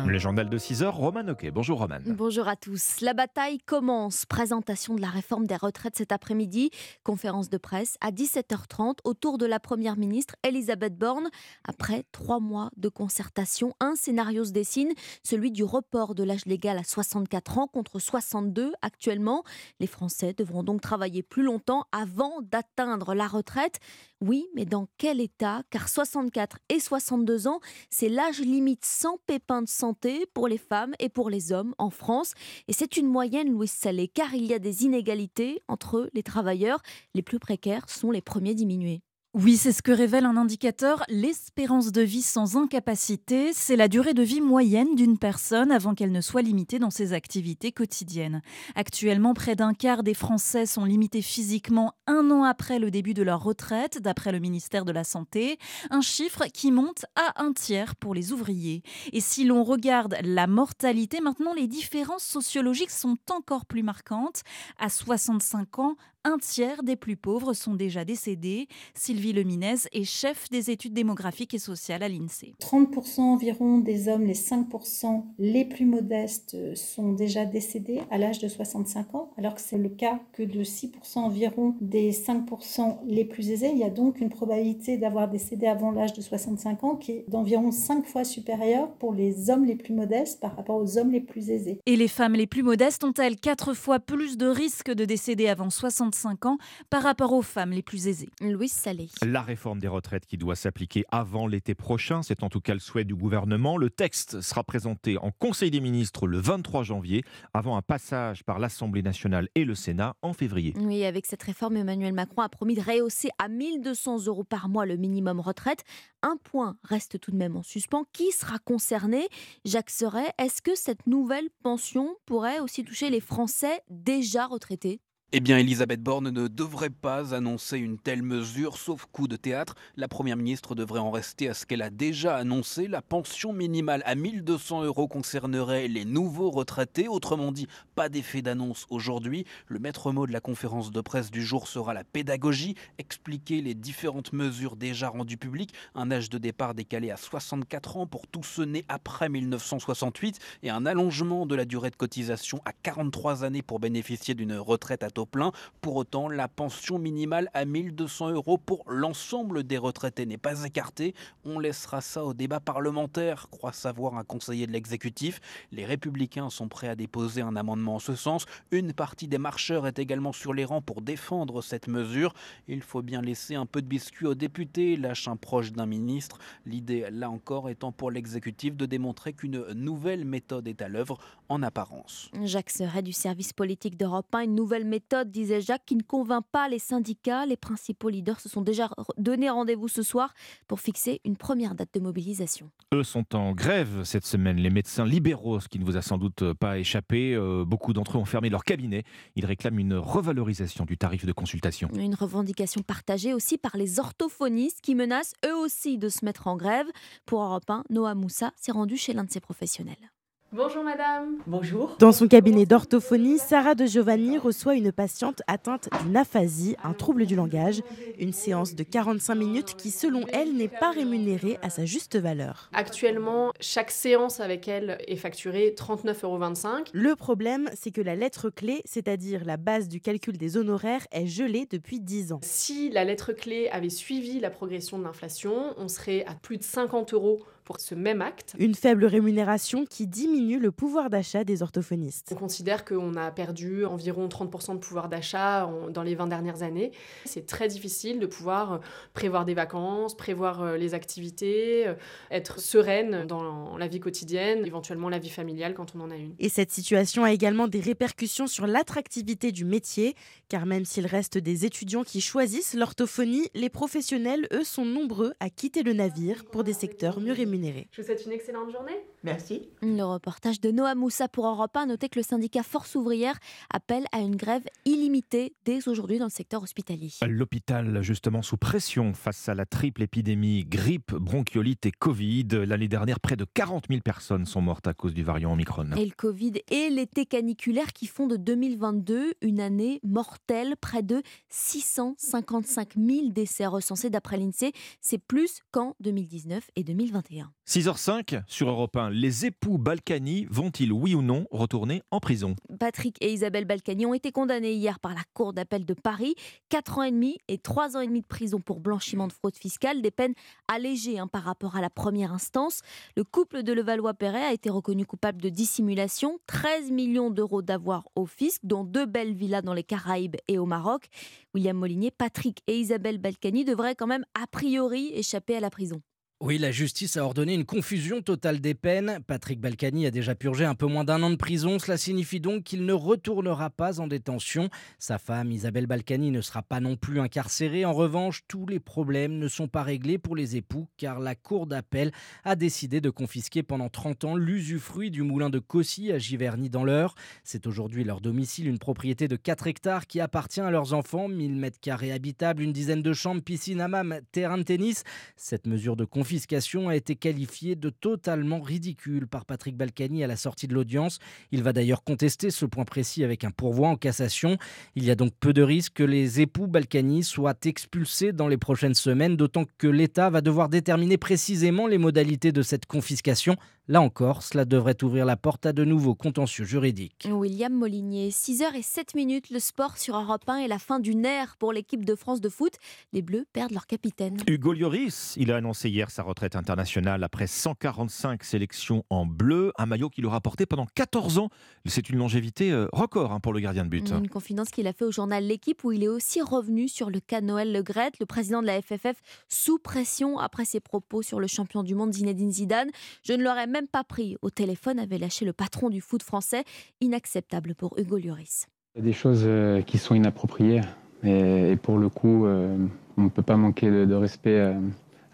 Le journal de 6 heures, Roman Ok. Bonjour Roman.
Bonjour à tous. La bataille commence. Présentation de la réforme des retraites cet après-midi. Conférence de presse à 17h30 autour de la Première ministre Elisabeth Borne. Après trois mois de concertation, un scénario se dessine, celui du report de l'âge légal à 64 ans contre 62 actuellement. Les Français devront donc travailler plus longtemps avant d'atteindre la retraite. Oui, mais dans quel état? Car 64 et 62 ans, c'est l'âge limite sans pépin de santé pour les femmes et pour les hommes en France. Et c'est une moyenne, Louis Salé, car il y a des inégalités entre les travailleurs. Les plus précaires sont les premiers diminués.
Oui, c'est ce que révèle un indicateur, l'espérance de vie sans incapacité. C'est la durée de vie moyenne d'une personne avant qu'elle ne soit limitée dans ses activités quotidiennes. Actuellement, près d'un quart des Français sont limités physiquement un an après le début de leur retraite, d'après le ministère de la Santé. Un chiffre qui monte à un tiers pour les ouvriers. Et si l'on regarde la mortalité, maintenant les différences sociologiques sont encore plus marquantes. À 65 ans, un tiers des plus pauvres sont déjà décédés. Sylvie Leminez est chef des études démographiques et sociales à l'INSEE.
30% environ des hommes, les 5% les plus modestes, sont déjà décédés à l'âge de 65 ans, alors que c'est le cas que de 6% environ des 5% les plus aisés. Il y a donc une probabilité d'avoir décédé avant l'âge de 65 ans qui est d'environ 5 fois supérieure pour les hommes les plus modestes par rapport aux hommes les plus aisés.
Et les femmes les plus modestes ont-elles 4 fois plus de risques de décéder avant 65 65 ans par rapport aux femmes les plus aisées.
Louis Salé.
La réforme des retraites qui doit s'appliquer avant l'été prochain, c'est en tout cas le souhait du gouvernement. Le texte sera présenté en Conseil des ministres le 23 janvier, avant un passage par l'Assemblée nationale et le Sénat en février.
Oui, avec cette réforme, Emmanuel Macron a promis de rehausser à 1200 euros par mois le minimum retraite. Un point reste tout de même en suspens. Qui sera concerné? Jacques Serret, est-ce que cette nouvelle pension pourrait aussi toucher les Français déjà retraités?
Eh bien, Elisabeth Borne ne devrait pas annoncer une telle mesure, sauf coup de théâtre. La Première ministre devrait en rester à ce qu'elle a déjà annoncé. La pension minimale à 1200 euros concernerait les nouveaux retraités. Autrement dit, pas d'effet d'annonce aujourd'hui. Le maître mot de la conférence de presse du jour sera la pédagogie, expliquer les différentes mesures déjà rendues publiques. Un âge de départ décalé à 64 ans pour tous ceux nés après 1968 et un allongement de la durée de cotisation à 43 années pour bénéficier d'une retraite à plein. Pour autant, la pension minimale à 1200 euros pour l'ensemble des retraités n'est pas écartée. On laissera ça au débat parlementaire, croit savoir un conseiller de l'exécutif. Les républicains sont prêts à déposer un amendement en ce sens. Une partie des marcheurs est également sur les rangs pour défendre cette mesure. Il faut bien laisser un peu de biscuit aux députés, lâche un proche d'un ministre. L'idée, là encore, étant pour l'exécutif de démontrer qu'une nouvelle méthode est à l'œuvre en apparence.
Jacques Serret du service politique d'Europe 1, une nouvelle méthode disait Jacques, qui ne convainc pas les syndicats. Les principaux leaders se sont déjà donné rendez-vous ce soir pour fixer une première date de mobilisation.
Eux sont en grève cette semaine, les médecins libéraux, ce qui ne vous a sans doute pas échappé. Euh, beaucoup d'entre eux ont fermé leur cabinet. Ils réclament une revalorisation du tarif de consultation.
Une revendication partagée aussi par les orthophonistes qui menacent eux aussi de se mettre en grève. Pour Europe 1, Noah Moussa s'est rendu chez l'un de ses professionnels.
Bonjour madame.
Bonjour. Dans son cabinet d'orthophonie, Sarah de Giovanni reçoit une patiente atteinte d'une aphasie, un trouble du langage. Une séance de 45 minutes qui, selon elle, n'est pas rémunérée à sa juste valeur.
Actuellement, chaque séance avec elle est facturée 39,25 euros.
Le problème, c'est que la lettre clé, c'est-à-dire la base du calcul des honoraires, est gelée depuis 10 ans.
Si la lettre clé avait suivi la progression de l'inflation, on serait à plus de 50 euros pour ce même acte.
Une faible rémunération qui diminue le pouvoir d'achat des orthophonistes.
On considère qu'on a perdu environ 30% de pouvoir d'achat dans les 20 dernières années. C'est très difficile de pouvoir euh, prévoir des vacances, prévoir euh, les activités, euh, être sereine dans la vie quotidienne, éventuellement la vie familiale quand on en a une.
Et cette situation a également des répercussions sur l'attractivité du métier, car même s'il reste des étudiants qui choisissent l'orthophonie, les professionnels, eux, sont nombreux à quitter le navire pour des secteurs mieux rémunérés.
Je vous souhaite une excellente journée.
Merci.
Le reportage de Noah Moussa pour Europe 1 notait que le syndicat Force ouvrière appelle à une grève illimitée dès aujourd'hui dans le secteur hospitalier.
L'hôpital, justement, sous pression face à la triple épidémie grippe, bronchiolite et Covid. L'année dernière, près de 40 000 personnes sont mortes à cause du variant Omicron.
Et le Covid et l'été caniculaire qui font de 2022 une année mortelle. Près de 655 000 décès recensés d'après l'INSEE. C'est plus qu'en 2019 et 2021.
6h05 sur Europe 1. Les époux Balkany vont-ils, oui ou non, retourner en prison?
Patrick et Isabelle Balkany ont été condamnés hier par la Cour d'appel de Paris. 4 ans et demi et 3 ans et demi de prison pour blanchiment de fraude fiscale, des peines allégées hein, par rapport à la première instance. Le couple de Levallois-Perret a été reconnu coupable de dissimulation, 13 millions d'euros d'avoir au fisc, dont deux belles villas dans les Caraïbes et au Maroc. William Molinier, Patrick et Isabelle Balkany devraient quand même a priori échapper à la prison.
Oui, la justice a ordonné une confusion totale des peines. Patrick Balkany a déjà purgé un peu moins d'un an de prison. Cela signifie donc qu'il ne retournera pas en détention. Sa femme, Isabelle Balkany, ne sera pas non plus incarcérée. En revanche, tous les problèmes ne sont pas réglés pour les époux car la cour d'appel a décidé de confisquer pendant 30 ans l'usufruit du moulin de Cossy à Giverny dans l'Eure. C'est aujourd'hui leur domicile, une propriété de 4 hectares qui appartient à leurs enfants, 1000 mètres carrés habitables, une dizaine de chambres, piscine, hammam, terrain de tennis. Cette mesure de confiscation confiscation a été qualifiée de totalement ridicule par Patrick Balkany à la sortie de l'audience. Il va d'ailleurs contester ce point précis avec un pourvoi en cassation. Il y a donc peu de risques que les époux Balkany soient expulsés dans les prochaines semaines, d'autant que l'État va devoir déterminer précisément les modalités de cette confiscation Là encore, cela devrait ouvrir la porte à de nouveaux contentieux juridiques.
William Molinier, 6h et 7 minutes, le sport sur Europe 1 et la fin d'une ère pour l'équipe de France de foot. Les Bleus perdent leur capitaine.
Hugo Lloris, il a annoncé hier sa retraite internationale après 145 sélections en bleu, un maillot qu'il aura porté pendant 14 ans. C'est une longévité euh, record hein, pour le gardien de but.
Une confidence qu'il a fait au journal L'équipe où il est aussi revenu sur le cas Noël Le Gret, le président de la FFF, sous pression après ses propos sur le champion du monde Zinedine Zidane. Je ne l'aurais même pas pris au téléphone, avait lâché le patron du foot français. Inacceptable pour Hugo Lloris.
Il y a des choses euh, qui sont inappropriées. Et, pour le coup, euh, on ne peut pas manquer de, respect à,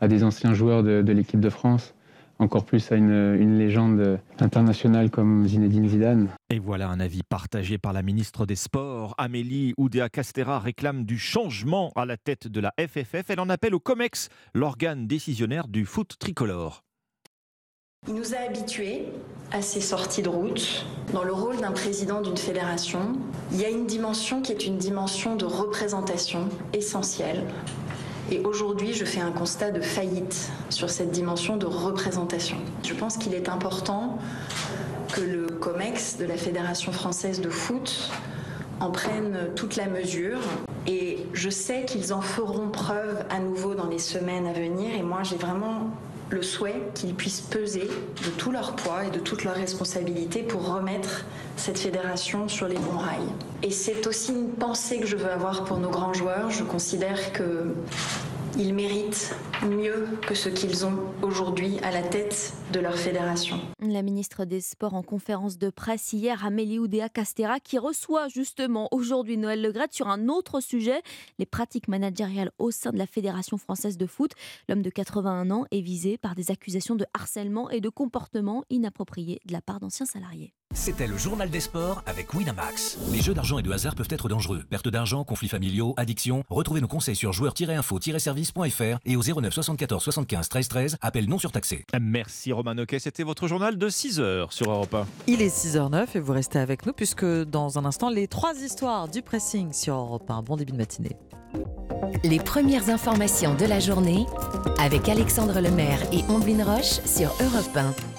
à, des anciens joueurs de, de l'équipe de France encore plus à une, légende internationale comme Zinedine Zidane.
Et voilà un avis partagé par la ministre des Sports. Amélie Oudéa-Castera réclame du changement à la tête de la FFF. Elle en appelle au COMEX, l'organe décisionnaire du foot tricolore.
Il nous a habitués à ces sorties de route. Dans le rôle d'un président d'une fédération, il y a une dimension qui est une dimension de représentation essentielle et aujourd'hui, je fais un constat de faillite sur cette dimension de représentation. Je pense qu'il est important que le COMEX de la Fédération française de foot en prenne toute la mesure. Et je sais qu'ils en feront preuve à nouveau dans les semaines à venir. Et moi, j'ai vraiment le souhait qu'ils puissent peser de tout leur poids et de toute leur responsabilité pour remettre cette fédération sur les bons rails. Et c'est aussi une pensée que je veux avoir pour nos grands joueurs. Je considère que ils méritent mieux que ce qu'ils ont aujourd'hui à la tête de leur fédération.
La ministre des Sports en conférence de presse hier, Amélie Oudéa Castera, qui reçoit justement aujourd'hui Noël Legret sur un autre sujet, les pratiques managériales au sein de la Fédération française de foot. L'homme de 81 ans est visé par des accusations de harcèlement et de comportement inapproprié de la part d'anciens salariés.
C'était le journal des sports avec Winamax. Les jeux d'argent et de hasard peuvent être dangereux. Perte d'argent, conflits familiaux, addiction. Retrouvez nos conseils sur joueurs-info-service.fr et au 09 74 75 13 13. Appel non surtaxé.
Merci Romain Noquet. C'était votre journal de 6h sur Europe 1.
Il est 6h09 et vous restez avec nous puisque dans un instant, les trois histoires du pressing sur Europe 1. Bon début de matinée.
Les premières informations de la journée avec Alexandre Lemaire et Omblin Roche sur Europe 1.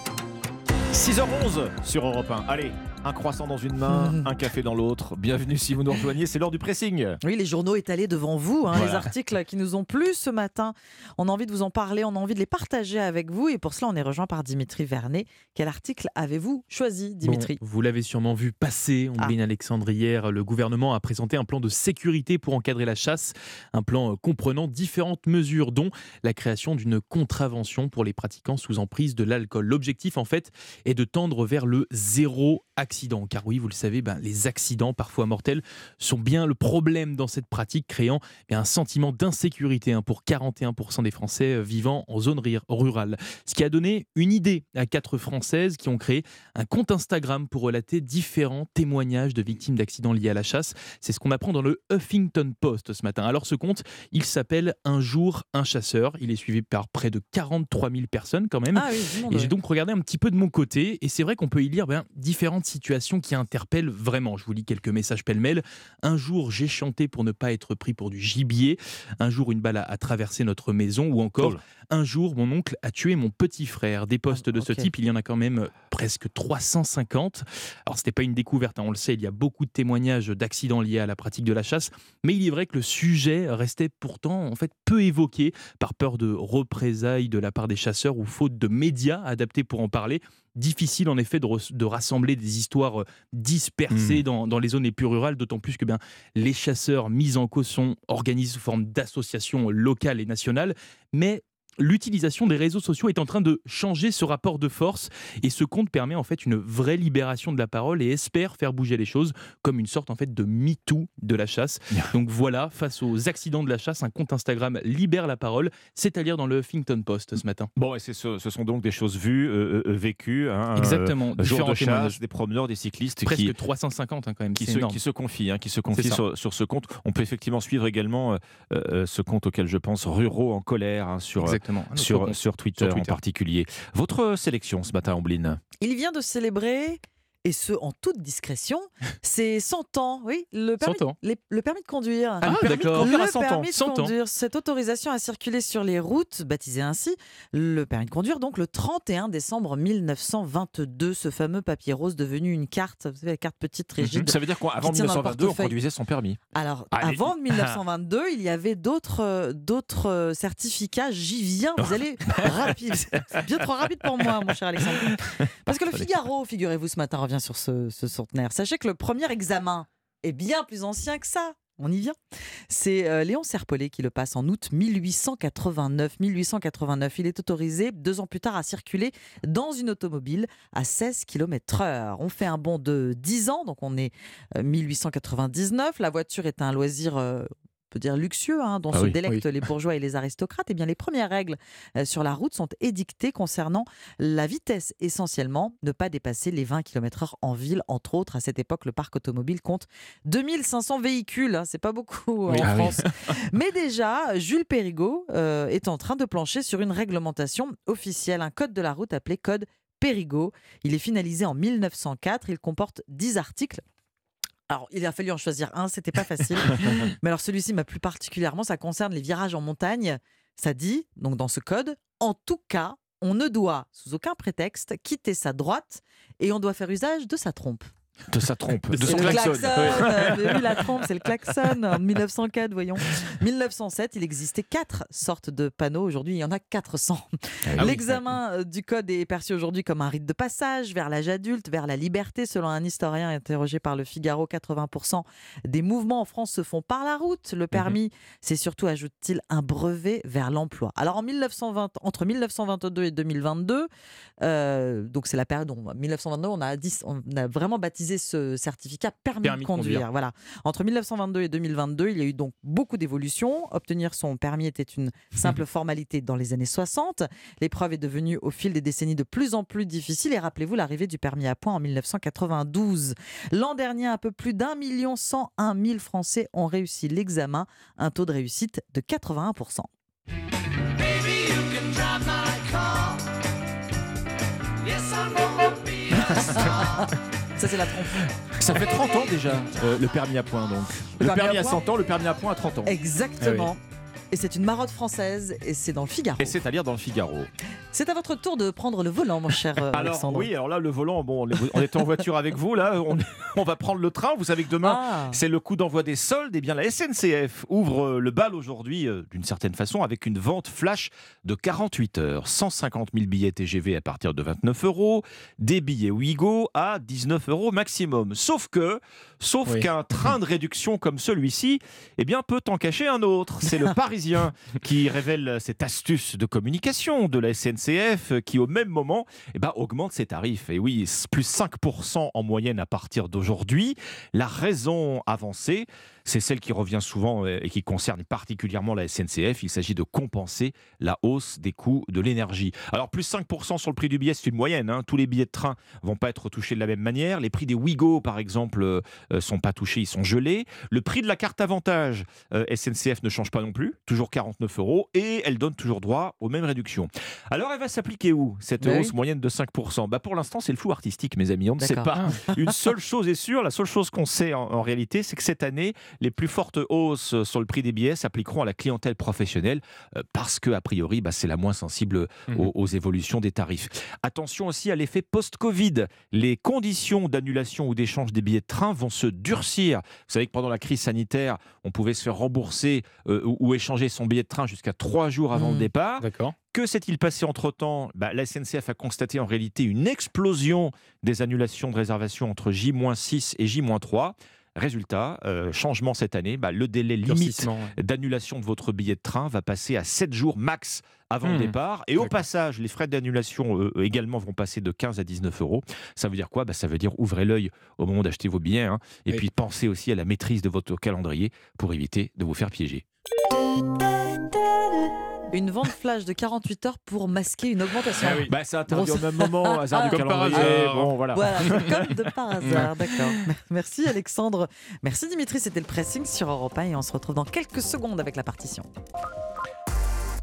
6h11 sur Europe 1. Allez, un croissant dans une main, [laughs] un café dans l'autre. Bienvenue si vous nous rejoignez, c'est l'heure du pressing.
Oui, les journaux étalés devant vous, hein, les articles qui nous ont plu ce matin. On a envie de vous en parler, on a envie de les partager avec vous et pour cela on est rejoint par Dimitri Vernet. Quel article avez-vous choisi, Dimitri?
Vous l'avez sûrement vu passer, Ombrine ah. Alexandre, hier. Le gouvernement a présenté un plan de sécurité pour encadrer la chasse, un plan euh, comprenant différentes mesures, dont la création d'une contravention pour les pratiquants sous emprise de l'alcool. L'objectif, en fait, est de tendre vers le zéro accident. Car oui, vous le savez, ben, les accidents, parfois mortels, sont bien le problème dans cette pratique, créant un sentiment d'insécurité hein, pour 41% des Français euh, vivant en zone rurale. Ce qui a donné une idée à quatre Françaises qui ont créé un compte Instagram pour relater différents témoignages de victimes d'accidents liés à la chasse. C'est ce qu'on apprend dans le Huffington Post ce matin. Alors ce compte, il s'appelle Un jour, un chasseur. Il est suivi par près de 43 000 personnes quand même.
Ah
et j'ai donc regardé un petit peu de mon côté et c'est vrai qu'on peut y lire ben, différentes situations qui interpellent vraiment. Je vous lis quelques messages pêle-mêle. Un jour, j'ai chanté pour ne pas être pris pour du gibier. Un jour, une balle a, traversé notre maison. Ou encore, un jour, mon oncle a tué mon petit frère. Des postes de ce type, il y en a quand même presque 350. Alors, ce n'était pas une découverte, hein, on le sait, il y a beaucoup de témoignages d'accidents liés à la pratique de la chasse. Mais il est vrai que le sujet restait pourtant en fait peu évoqué par peur de représailles de la part des chasseurs ou faute de médias adaptés pour en parler. Difficile en effet de, rassembler des histoires euh, dispersées hmm. dans, les zones les plus rurales, d'autant plus que bien, les chasseurs mis en cause sont organisés sous forme d'associations locales et nationales. Mais l'utilisation des réseaux sociaux est en train de changer ce rapport de force et ce compte permet en fait une vraie libération de la parole et espère faire bouger les choses comme une sorte en fait de MeToo de la chasse. Donc voilà, face aux accidents de la chasse, un compte Instagram libère la parole, c'est à dire dans le Huffington Post ce matin.
Bon, et ce, ce sont donc des choses vues, euh, euh, vécues. Hein,
Exactement.
Euh, jour de chasse, des promeneurs, des cyclistes.
Presque
qui,
350 hein, quand même.
Qui se, qui se, confient, hein, qui se confient sur, sur, ce compte. On peut effectivement suivre également ce compte auquel je pense, Ruraux en colère, sur, sur, sur, Twitter, en particulier. Votre sélection ce matin, Ambline.
Il vient de célébrer et ce en toute discrétion, [laughs] c'est 100 ans. Oui, le permis,
100 ans.
les- le permis de conduire.
Ah, le permis de d'accord. conduire à
Le
100 ans.
permis de
100 ans.
conduire, cette autorisation à circuler sur les routes, baptisée ainsi, le permis de conduire, donc le 31 décembre 1922, ce fameux papier rose devenu une carte, vous savez, la carte petite rigide.
Ça veut dire qu'avant
qui tient dans le
1922, on conduisait son permis.
Alors,
Allez.
avant [laughs] 1922, il y avait d'autres d'autres certificats. J'y viens, vous allez [laughs] rapide. C'est bien trop rapide pour moi, mon cher Alexandre. Parce que le Figaro, figurez-vous, ce matin revient sur ce, ce centenaire. Sachez que le premier examen est bien plus ancien que ça. On y vient. C'est euh, Léon Serpollet qui le passe en août 1889. 1889, il est autorisé deux ans plus tard à circuler dans une automobile à 16 km/h. On fait un bond de 10 ans, donc on est euh, 1899. La voiture est un loisir. euh, peut dire luxueux, hein, dont
Ah
se
oui,
délectent
oui.
les bourgeois et les aristocrates, eh bien les premières règles euh, sur la route sont édictées concernant la vitesse essentiellement, ne pas dépasser les 20 km/h en ville, entre autres. À cette époque, le parc automobile compte 2500 véhicules, hein, c'est pas beaucoup
Oui.
en
Ah.
France. [laughs] Mais déjà, Jules Périgot euh, est en train de plancher sur une réglementation officielle, un code de la route appelé code Périgot. Il est finalisé en 1904, il comporte 10 articles. Alors, il a fallu en choisir un, c'était pas facile. [laughs] Mais alors, celui-ci m'a plus particulièrement, ça concerne les virages en montagne. Ça dit, donc dans ce code, en tout cas, on ne doit, sous aucun prétexte, quitter sa droite et on doit faire usage de sa trompe.
De sa trompe, de son klaxon.
klaxon, la trompe, c'est le klaxon. En 1904, voyons. 1907, il existait quatre sortes de panneaux. Aujourd'hui, il y en a 400.
Ah.
L'examen euh, du code est perçu aujourd'hui comme un rite de passage vers l'âge adulte, vers la liberté. Selon un historien interrogé par le Figaro, 80% des mouvements en France se font par la route. Le permis, c'est surtout, ajoute-t-il, un brevet vers l'emploi. Alors en 1920, entre 1922 et 2022, euh, donc c'est la période où, 1922, on a, on a vraiment baptisé ce certificat permis,
Permis
de
de
conduire.
conduire.
Voilà. Entre 1922 et 2022, il y a eu donc beaucoup d'évolutions. Obtenir son permis était une simple [laughs] formalité dans les années 60. L'épreuve est devenue au fil des décennies de plus en plus difficile. Et rappelez-vous l'arrivée du permis à points en 1992. L'an dernier, un peu plus d'un million cent un mille Français ont réussi l'examen, un taux de réussite de 81%. [laughs] Ça, c'est la trompe.
Ça fait 30 ans déjà, euh, le permis à points donc. Le, permis, à
point
100 ans, le permis à points à 30 ans.
Exactement.
Ah
Et c'est une marotte française et c'est dans le Figaro.
Et c'est à lire dans le Figaro.
C'est à votre tour de prendre le volant, mon cher euh,
Alors
Alexandre.
oui, alors là le volant, bon, on était en voiture avec vous, là, on, on va prendre le train. Vous savez que demain,
Ah.
c'est le coup d'envoi des soldes. Et bien la SNCF ouvre euh, le bal aujourd'hui, euh, d'une certaine façon, avec une vente flash de 48 heures. 150 000 billets TGV à partir de 29 euros, des billets Ouigo à 19 euros maximum. Sauf que, sauf
Oui.
qu'un train de réduction comme celui-ci, eh bien peut en cacher un autre. C'est le Parisien [laughs] qui révèle cette astuce de communication de la SNCF qui au même moment eh ben, augmente ses tarifs. Et oui, plus 5% en moyenne à partir d'aujourd'hui. La raison avancée, c'est celle qui revient souvent euh, et qui concerne particulièrement la SNCF. Il s'agit de compenser la hausse des coûts de l'énergie. Alors plus 5% sur le prix du billet, c'est une moyenne. hein. Tous les billets de train vont pas être touchés de la même manière. Les prix des Ouigo, par exemple, euh, sont pas touchés, ils sont gelés. Le prix de la carte avantage, euh, SNCF ne change pas non plus, toujours 49 euros, et elle donne toujours droit aux mêmes réductions. Alors elle va s'appliquer où cette
Bah
hausse moyenne de 5% bah, Pour l'instant, c'est le flou artistique, mes amis. On ne sait pas. Une seule chose est sûre, la seule chose qu'on sait en, en réalité, c'est que cette année, les plus fortes hausses sur le prix des billets s'appliqueront à la clientèle professionnelle euh, parce que, a priori, bah, c'est la moins sensible
Mhm.
aux, aux évolutions des tarifs. Attention aussi à l'effet post-Covid. Les conditions d'annulation ou d'échange des billets de train vont se durcir. Vous savez que pendant la crise sanitaire, on pouvait se faire rembourser euh, ou, ou échanger son billet de train jusqu'à trois jours avant le
Mhm.
départ.
D'accord.
Que s'est-il passé entre-temps? Bah, La SNCF a constaté en réalité une explosion des annulations de réservation entre J-6 et J-3. Résultat, euh, changement cette année, bah, le délai limite d'annulation de votre billet de train va passer à 7 jours max avant le
Hmm.
départ. Et au passage, les frais d'annulation euh, également vont passer de 15 à 19 euros. Ça veut dire quoi? Bah, Ça veut dire ouvrez l'œil au moment d'acheter vos billets. hein. et
Oui.
puis pensez aussi à la maîtrise de votre calendrier pour éviter de vous faire piéger.
Une vente flash de 48 heures pour masquer une augmentation.
Ah oui.
Bah, c'est interdit au même moment, [laughs] hasard du
Comme par
calendrier.
hasard.
Bon, voilà.
Voilà, [laughs] comme de par hasard, d'accord. Merci Alexandre. Merci Dimitri, c'était le pressing sur Europe 1 et on se retrouve dans quelques secondes avec la partition.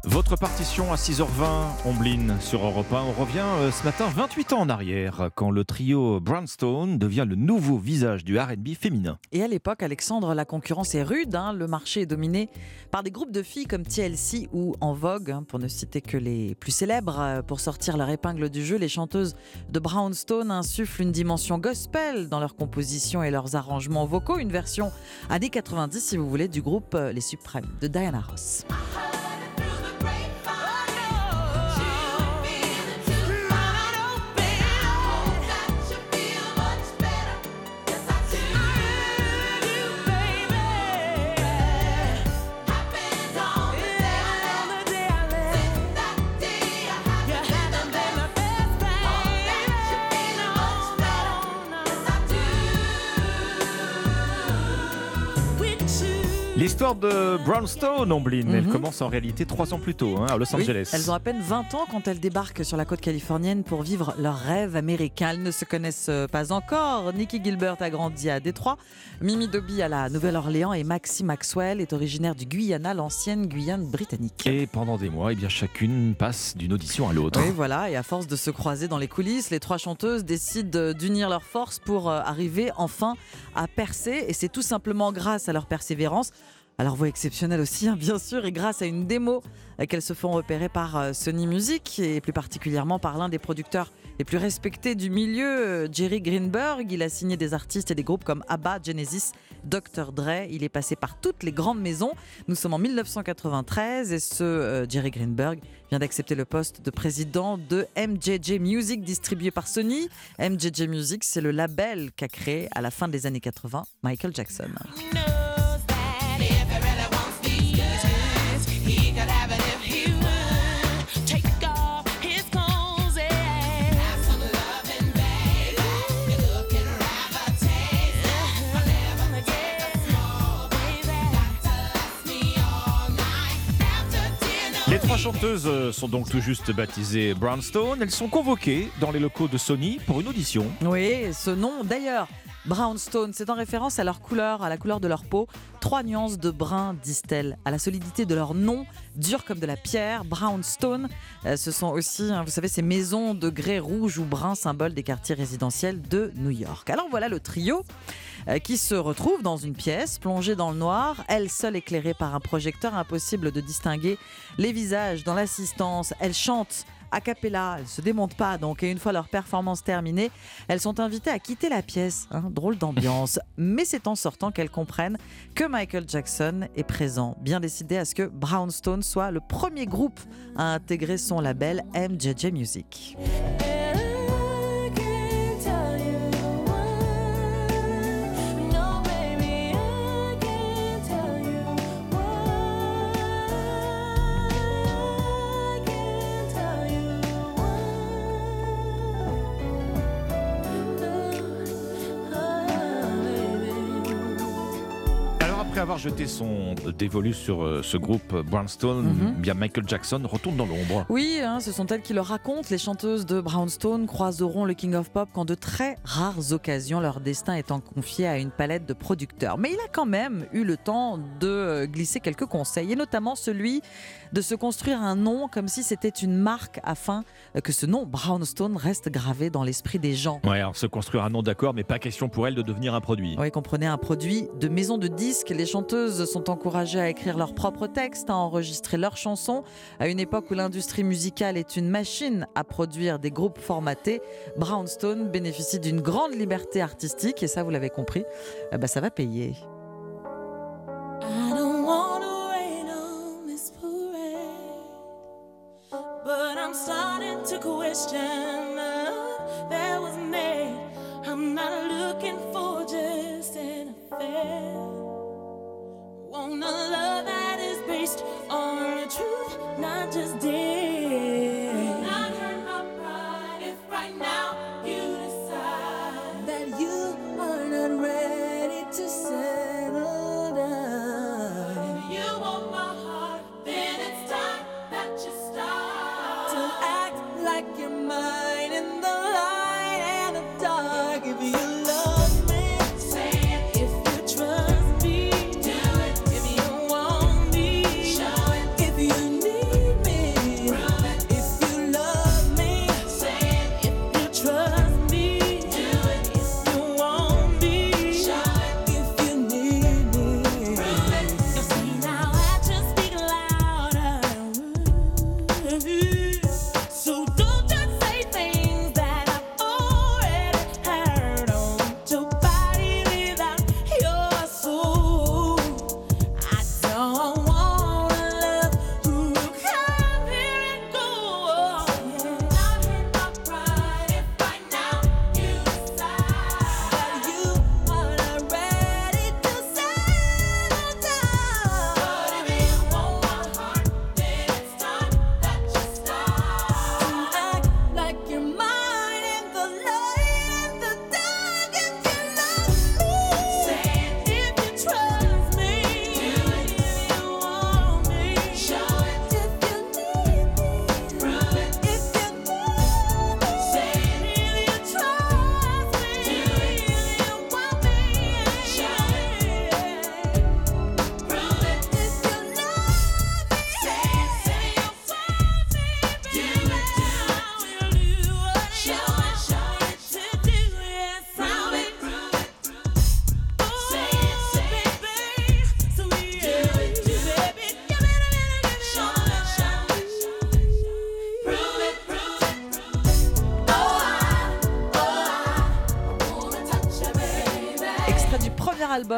Votre partition à 6h20, Ombline sur Europe 1. On revient euh, ce matin 28 ans en arrière, quand le trio Brownstone devient le nouveau visage du RB féminin.
Et à l'époque, Alexandre, la concurrence est rude. hein. Le marché est dominé par des groupes de filles comme TLC ou En Vogue, hein, pour ne citer que les plus célèbres. Euh, Pour sortir leur épingle du jeu, les chanteuses de Brownstone insufflent une dimension gospel dans leurs compositions et leurs arrangements vocaux. Une version années 90, si vous voulez, du groupe euh, Les Suprêmes de Diana Ross.
L'histoire de Brownstone, Ombline, elle
Mhm.
commence en réalité trois ans plus tôt, hein, à Los
Oui,
Angeles.
elles ont à peine 20 ans quand elles débarquent sur la côte californienne pour vivre leur rêve américain. Elles ne se connaissent euh, pas encore. Nikki Gilbert a grandi à Détroit, Mimi Dobie à la Nouvelle-Orléans et Maxie Maxwell est originaire du Guyana, l'ancienne Guyane britannique.
Et pendant des mois, eh bien, chacune passe d'une audition à l'autre.
Oui, voilà, et à force de se croiser dans les coulisses, les trois chanteuses décident d'unir leurs forces pour euh, arriver enfin à percer. Et c'est tout simplement grâce à leur persévérance, leur voix exceptionnelle aussi, hein, bien sûr, et grâce à une démo euh, qu'elles se font repérer par euh, Sony Music et plus particulièrement par l'un des producteurs les plus respectés du milieu, euh, Jerry Greenberg. Il a signé des artistes et des groupes comme ABBA, Genesis, Dr. Dre. Il est passé par toutes les grandes maisons. Nous sommes en 1993 et ce Jerry Greenberg vient d'accepter le poste de président de MJJ Music distribué par Sony. MJJ Music, c'est le label qu'a créé à la fin des années 80 Michael Jackson.
Trois chanteuses euh, sont donc tout juste baptisées Brownstone. Elles sont convoquées dans les locaux de Sony pour une audition.
Oui, ce nom d'ailleurs. Brownstone, c'est en référence à leur couleur, à la couleur de leur peau. Trois nuances de brun, disent-elles. À la solidité de leur nom, dur comme de la pierre, Brownstone. Euh, ce sont aussi, hein, vous savez, ces maisons de grès rouge ou brun, symbole des quartiers résidentiels de New York. Alors voilà le trio qui se retrouve dans une pièce plongée dans le noir, elle seule éclairée par un projecteur, impossible de distinguer les visages dans l'assistance. Elle chante a cappella, elles se démontent pas donc et une fois leur performance terminée, elles sont invitées à quitter la pièce. hein, drôle d'ambiance, [laughs] mais c'est en sortant qu'elles comprennent que Michael Jackson est présent, bien décidé à ce que Brownstone soit le premier groupe à intégrer son label MJJ Music.
Avoir jeté son dévolu sur euh, ce groupe Brownstone,
Mhm.
bien Michael Jackson retourne dans l'ombre.
Oui, hein, ce sont elles qui le racontent. Les chanteuses de Brownstone croiseront le King of Pop quand de très rares occasions, leur destin étant confié à une palette de producteurs. Mais il a quand même eu le temps de euh, glisser quelques conseils, et notamment celui de se construire un nom comme si c'était une marque afin euh, que ce nom Brownstone reste gravé dans l'esprit des gens.
Ouais, alors se construire un nom d'accord, mais pas question pour elle de devenir un produit.
Oui, comprenez un produit de maison de disques. Les chanteuses sont encouragées à écrire leurs propres textes, à enregistrer leurs chansons. À une époque où l'industrie musicale est une machine à produire des groupes formatés, Brownstone bénéficie d'une grande liberté artistique et ça, vous l'avez compris, eh ben, ça va payer.
Question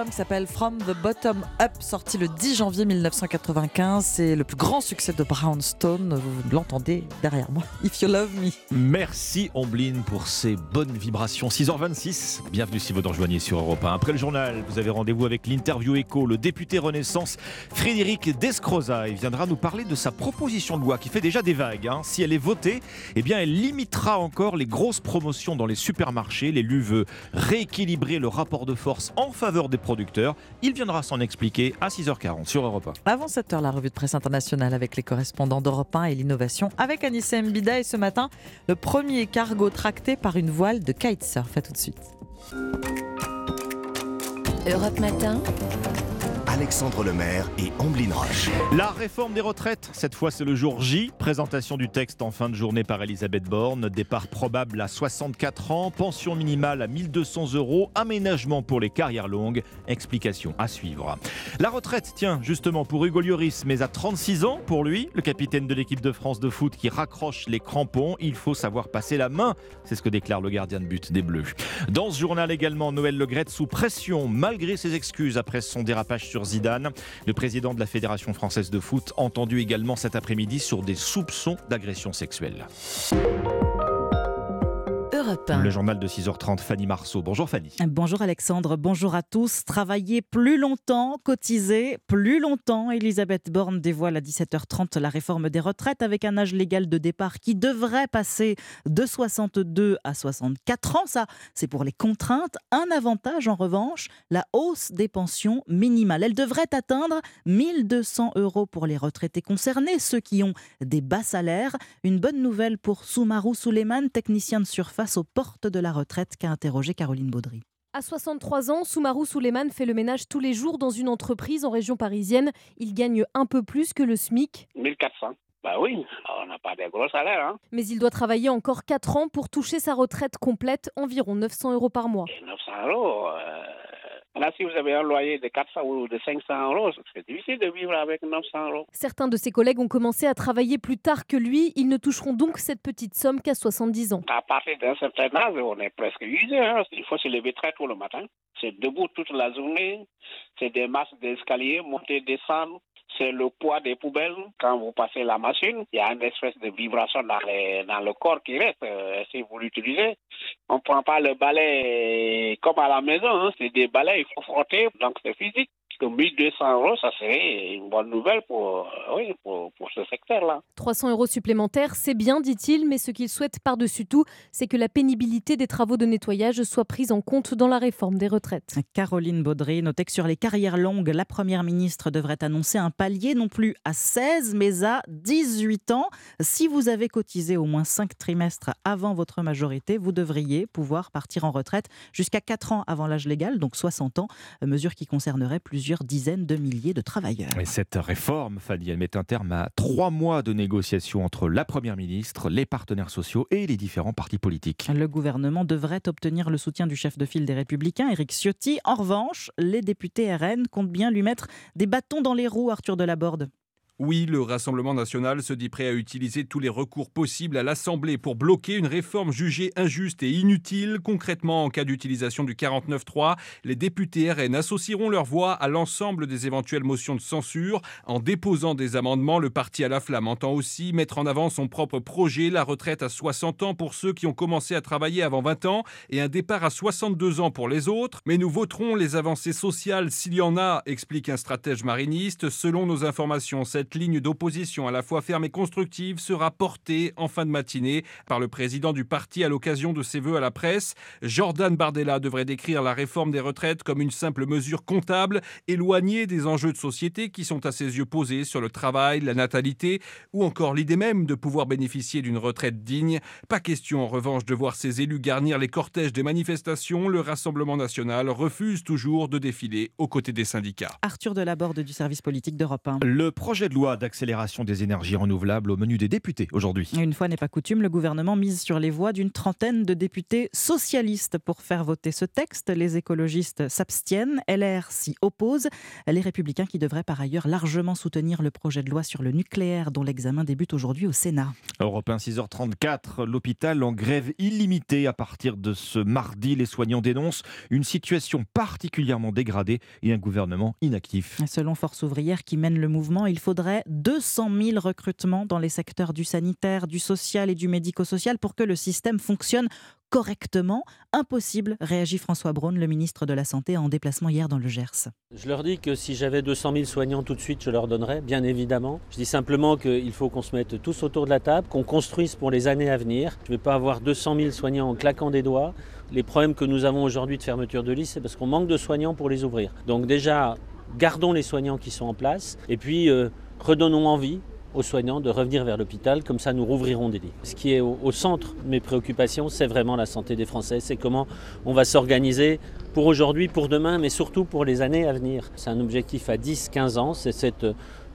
qui s'appelle From the Bottom Up, sorti le 10 janvier 1995. C'est le plus grand succès de Brownstone. Vous l'entendez derrière moi. [laughs] If You Love Me.
Merci Ombline pour ces bonnes vibrations. 6h26, bienvenue si vous nous rejoignez sur Europe 1. Après le journal, vous avez rendez-vous avec l'interview écho. Le député Renaissance Frédéric Descroza il viendra nous parler de sa proposition de loi qui fait déjà des vagues. hein. Si elle est votée, eh bien elle limitera encore les grosses promotions dans les supermarchés. L'élu veut rééquilibrer le rapport de force en faveur des producteurs. Il viendra s'en expliquer à 6h40 sur Europe 1.
Avant 7h, la revue de presse internationale avec les correspondants d'Europe 1 et l'innovation avec Anissa Mbida. Et ce matin, le premier cargo tracté par une voile de kitesurf. À tout de suite.
Europe Matin.
Alexandre Lemaire et Amblin Roche.
La réforme des retraites, cette fois c'est le jour J. Présentation du texte en fin de journée par Elisabeth Borne. Départ probable à 64 ans, pension minimale à 1200 euros, aménagement pour les carrières longues. Explication à suivre. La retraite, tiens, justement pour Hugo Lloris, mais à 36 ans pour lui, le capitaine de l'équipe de France de foot qui raccroche les crampons. Il faut savoir passer la main. C'est ce que déclare le gardien de but des Bleus. Dans ce journal également, Noël Legrette sous pression, malgré ses excuses après son dérapage sur Zidane. Le président de la Fédération française de foot entendu également cet après-midi sur des soupçons d'agression sexuelle.
Europe 1.
Le journal de 6h30, Fanny Marceau. Bonjour Fanny.
Bonjour Alexandre, bonjour à tous. Travailler plus longtemps, cotiser plus longtemps. Elisabeth Borne dévoile à 17h30 la réforme des retraites avec un âge légal de départ qui devrait passer de 62 à 64 ans. Ça, c'est pour les contraintes. Un avantage en revanche, la hausse des pensions minimales. Elle devrait atteindre 1200 euros pour les retraités concernés, ceux qui ont des bas salaires. Une bonne nouvelle pour Soumarou Souleiman, technicien de surface aux portes de la retraite qu'a interrogé Caroline Baudry.
À 63 ans, Soumarou Souleiman fait le ménage tous les jours dans une entreprise en région parisienne. Il gagne un peu plus que le SMIC,
1400. Bah oui, on n'a pas de gros salaires. Hein.
mais il doit travailler encore 4 ans pour toucher sa retraite complète, environ 900 euros par mois.
900 euros. euh, Là, si vous avez un loyer de 400 ou de 500 euros, c'est difficile de vivre avec 900 euros.
Certains de ses collègues ont commencé à travailler plus tard que lui. Ils ne toucheront donc cette petite somme qu'à 70 ans.
À partir d'un certain âge, on est presque usé. hein. Il faut se lever très tôt le matin. C'est debout toute la journée. C'est des masses d'escalier, monter, descendre. C'est le poids des poubelles. Quand vous passez la machine, il y a une espèce de vibration dans, les- dans le corps qui reste euh, si vous l'utilisez. On ne prend pas le balai comme à la maison. hein. C'est des balais, il faut frotter, donc c'est physique. Que 1200 euros, ça serait une bonne nouvelle pour, euh, oui, pour, pour ce secteur-là.
300 euros supplémentaires, c'est bien, dit-il, mais ce qu'il souhaite par-dessus tout, c'est que la pénibilité des travaux de nettoyage soit prise en compte dans la réforme des retraites.
Caroline Baudry notait que sur les carrières longues, la Première ministre devrait annoncer un palier non plus à 16 mais à 18 ans. Si vous avez cotisé au moins 5 trimestres avant votre majorité, vous devriez pouvoir partir en retraite jusqu'à 4 ans avant l'âge légal, donc 60 ans, mesure qui concernerait plusieurs dizaines de milliers de travailleurs.
Et cette réforme, Fanny, elle met un terme à trois mois de négociations entre la Première ministre, les partenaires sociaux et les différents partis politiques.
Le gouvernement devrait obtenir le soutien du chef de file des Républicains, Éric Ciotti. En revanche, les députés RN comptent bien lui mettre des bâtons dans les roues, Arthur Delaborde.
Oui, le Rassemblement national se dit prêt à utiliser tous les recours possibles à l'Assemblée pour bloquer une réforme jugée injuste et inutile. Concrètement, en cas d'utilisation du 49.3, les députés RN associeront leur voix à l'ensemble des éventuelles motions de censure. En déposant des amendements, le parti à la flamme entend aussi mettre en avant son propre projet, la retraite à 60 ans pour ceux qui ont commencé à travailler avant 20 ans et un départ à 62 ans pour les autres. Mais nous voterons les avancées sociales s'il y en a, explique un stratège mariniste. Selon nos informations, cette ligne d'opposition à la fois ferme et constructive sera portée en fin de matinée par le président du parti à l'occasion de ses vœux à la presse. Jordan Bardella devrait décrire la réforme des retraites comme une simple mesure comptable, éloignée des enjeux de société qui sont à ses yeux posés sur le travail, la natalité ou encore l'idée même de pouvoir bénéficier d'une retraite digne. Pas question en revanche de voir ses élus garnir les cortèges des manifestations. Le Rassemblement national refuse toujours de défiler aux côtés des syndicats.
Arthur Delaborde du service politique d'Europe 1.
Le projet de loi d'accélération des énergies renouvelables au menu des députés aujourd'hui.
Une fois n'est pas coutume, le gouvernement mise sur les voix d'une trentaine de députés socialistes pour faire voter ce texte. Les écologistes s'abstiennent, LR s'y oppose. Les républicains qui devraient par ailleurs largement soutenir le projet de loi sur le nucléaire dont l'examen débute aujourd'hui au Sénat.
Europe 1, 6h34, l'hôpital en grève illimitée à partir de ce mardi. Les soignants dénoncent une situation particulièrement dégradée et un gouvernement inactif.
Selon Force ouvrière qui mène le mouvement, il faudrait 200 000 recrutements dans les secteurs du sanitaire, du social et du médico-social pour que le système fonctionne correctement. Impossible, réagit François Braun, le ministre de la Santé, en déplacement hier dans le Gers.
Je leur dis que si j'avais 200 000 soignants tout de suite, je leur donnerais, bien évidemment. Je dis simplement qu'il faut qu'on se mette tous autour de la table, qu'on construise pour les années à venir. Je ne vais pas avoir 200 000 soignants en claquant des doigts. Les problèmes que nous avons aujourd'hui de fermeture de lits, c'est parce qu'on manque de soignants pour les ouvrir. Donc déjà, gardons les soignants qui sont en place et puis euh, redonnons envie aux soignants de revenir vers l'hôpital, comme ça nous rouvrirons des lits. Ce qui est au, centre de mes préoccupations, c'est vraiment la santé des Français, c'est comment on va s'organiser pour aujourd'hui, pour demain, mais surtout pour les années à venir. C'est un objectif à 10-15 ans, c'est cette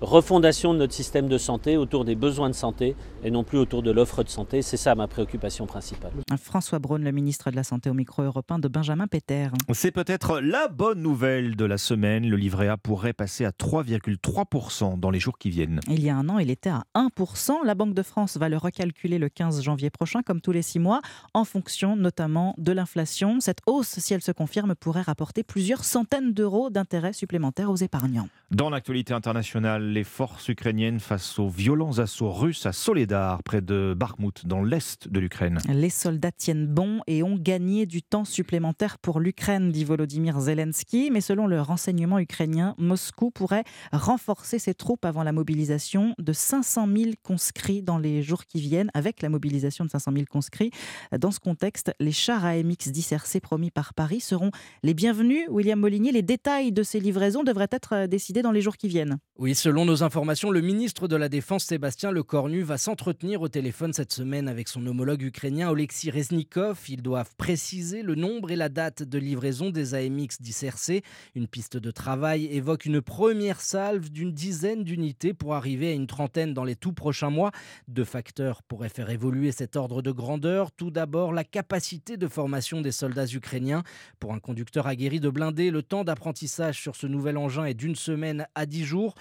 refondation de notre système de santé autour des besoins de santé et non plus autour de l'offre de santé. C'est ça ma préoccupation principale.
François Braun, le ministre de la Santé au micro européen de Benjamin Péter.
C'est peut-être la bonne nouvelle de la semaine. Le livret A pourrait passer à 3,3% dans les jours qui viennent.
Il y a un an, il était à 1%. La Banque de France va le recalculer le 15 janvier prochain, comme tous les six mois, en fonction notamment de l'inflation. Cette hausse, si elle se confirme, pourrait rapporter plusieurs centaines d'euros d'intérêts supplémentaires aux épargnants.
Dans l'actualité internationale, les forces ukrainiennes face aux violents assauts russes à Soledar, près de Bakhmut, dans l'est de l'Ukraine.
Les soldats tiennent bon et ont gagné du temps supplémentaire pour l'Ukraine, dit Volodymyr Zelensky. Mais selon le renseignement ukrainien, Moscou pourrait renforcer ses troupes avant la mobilisation de 500 000 conscrits dans les jours qui viennent. Avec la mobilisation de 500 000 conscrits, dans ce contexte, les chars AMX 10 RC promis par Paris seront les bienvenus. William Molinier, les détails de ces livraisons devraient être décidés dans les jours qui viennent.
Oui, selon nos informations, le ministre de la Défense Sébastien Lecornu va s'entretenir au téléphone cette semaine avec son homologue ukrainien Oleksiy Reznikov. Ils doivent préciser le nombre et la date de livraison des AMX 10 RC. Une piste de travail évoque une première salve d'une dizaine d'unités pour arriver à une trentaine dans les tout prochains mois. Deux facteurs pourraient faire évoluer cet ordre de grandeur. Tout d'abord, la capacité de formation des soldats ukrainiens. Pour un conducteur aguerri de blindés, le temps d'apprentissage sur ce nouvel engin est d'une semaine à dix jours.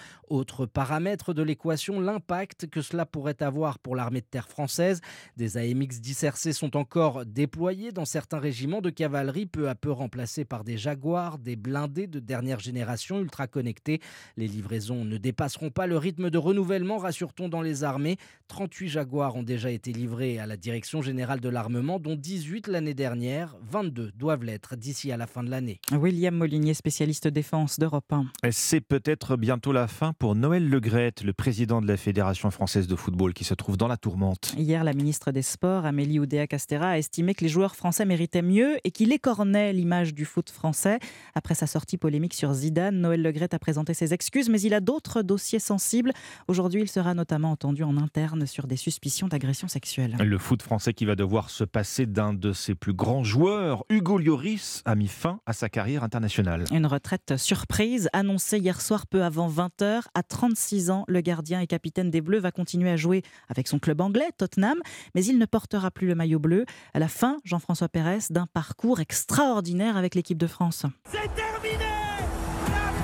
Paramètre de l'équation, l'impact que cela pourrait avoir pour l'armée de terre française. Des AMX 10 RC sont encore déployés dans certains régiments de cavalerie, peu à peu remplacés par des Jaguars, des blindés de dernière génération ultra connectés. Les livraisons ne dépasseront pas le rythme de renouvellement, rassure-t-on dans les armées. 38 Jaguars ont déjà été livrés à la Direction générale de l'armement, dont 18 l'année dernière. 22 doivent l'être d'ici à la fin de l'année.
William Molinier, spécialiste défense d'Europe 1.
C'est peut-être bientôt la fin pour Noël Legrette, le président de la Fédération française de football qui se trouve dans la tourmente.
Hier, la ministre des Sports, Amélie Oudéa-Castera, a estimé que les joueurs français méritaient mieux et qu'il écornait l'image du foot français. Après sa sortie polémique sur Zidane, Noël Legrette a présenté ses excuses, mais il a d'autres dossiers sensibles. Aujourd'hui, il sera notamment entendu en interne sur des suspicions d'agression sexuelle.
Le foot français qui va devoir se passer d'un de ses plus grands joueurs, Hugo Lloris, a mis fin à sa carrière internationale.
Une retraite surprise annoncée hier soir peu avant 20h. À 36 ans, le gardien et capitaine des Bleus va continuer à jouer avec son club anglais, Tottenham, mais il ne portera plus le maillot bleu. À la fin, Jean-François Pérez, d'un parcours extraordinaire avec l'équipe de France.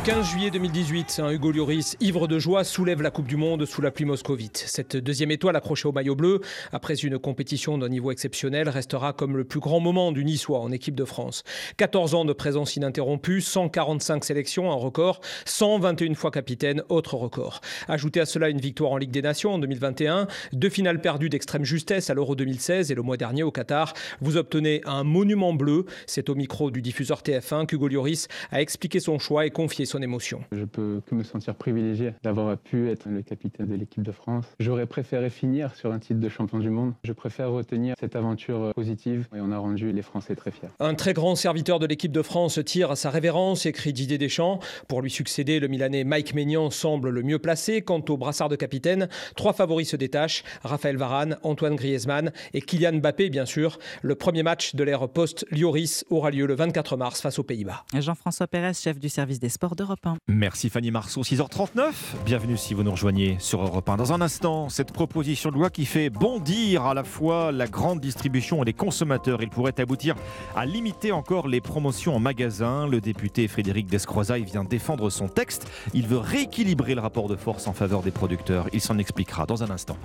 15 juillet 2018, un Hugo Lloris, ivre de joie, soulève la Coupe du Monde sous la pluie moscovite. Cette deuxième étoile accrochée au maillot bleu, après une compétition d'un niveau exceptionnel, restera comme le plus grand moment du Niçois en équipe de France. 14 ans de présence ininterrompue, 145 sélections, un record, 121 fois capitaine, autre record. Ajoutez à cela une victoire en Ligue des Nations en 2021, deux finales perdues d'extrême justesse à l'Euro 2016 et le mois dernier au Qatar. Vous obtenez un monument bleu. C'est au micro du diffuseur TF1 qu'Hugo Lloris a expliqué son choix et confié son émotion.
Je peux que me sentir privilégié d'avoir pu être le capitaine de l'équipe de France. J'aurais préféré finir sur un titre de champion du monde. Je préfère retenir cette aventure positive et on a rendu les Français très fiers.
Un très grand serviteur de l'équipe de France tire à sa révérence, écrit Didier Deschamps. Pour lui succéder, le Milanais Mike Maignan semble le mieux placé. Quant au brassard de capitaine, trois favoris se détachent Raphaël Varane, Antoine Griezmann et Kylian Mbappé, bien sûr. Le premier match de l'ère post-Lioris aura lieu le 24 mars face aux Pays-Bas.
Jean-François Pérez, chef du service des sports de d'Europe 1.
Merci Fanny Marceau, 6h39. Bienvenue si vous nous rejoignez sur Europe 1. Dans un instant, cette proposition de loi qui fait bondir à la fois la grande distribution et les consommateurs. Il pourrait aboutir à limiter encore les promotions en magasin. Le député Frédéric Descrozaille vient défendre son texte. Il veut rééquilibrer le rapport de force en faveur des producteurs. Il s'en expliquera dans un instant.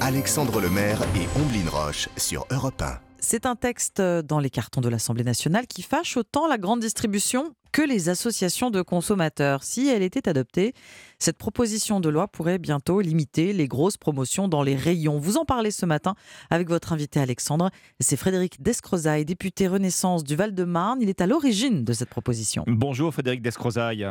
Alexandre Lemaire et Omblin Roche sur Europe 1.
C'est un texte dans les cartons de l'Assemblée nationale qui fâche autant la grande distribution que les associations de consommateurs. Si elle était adoptée, cette proposition de loi pourrait bientôt limiter les grosses promotions dans les rayons. Vous en parlez ce matin avec votre invité Alexandre. C'est Frédéric Descrozaille, député Renaissance du Val-de-Marne. Il est à l'origine de cette proposition.
Bonjour Frédéric Descrozaille.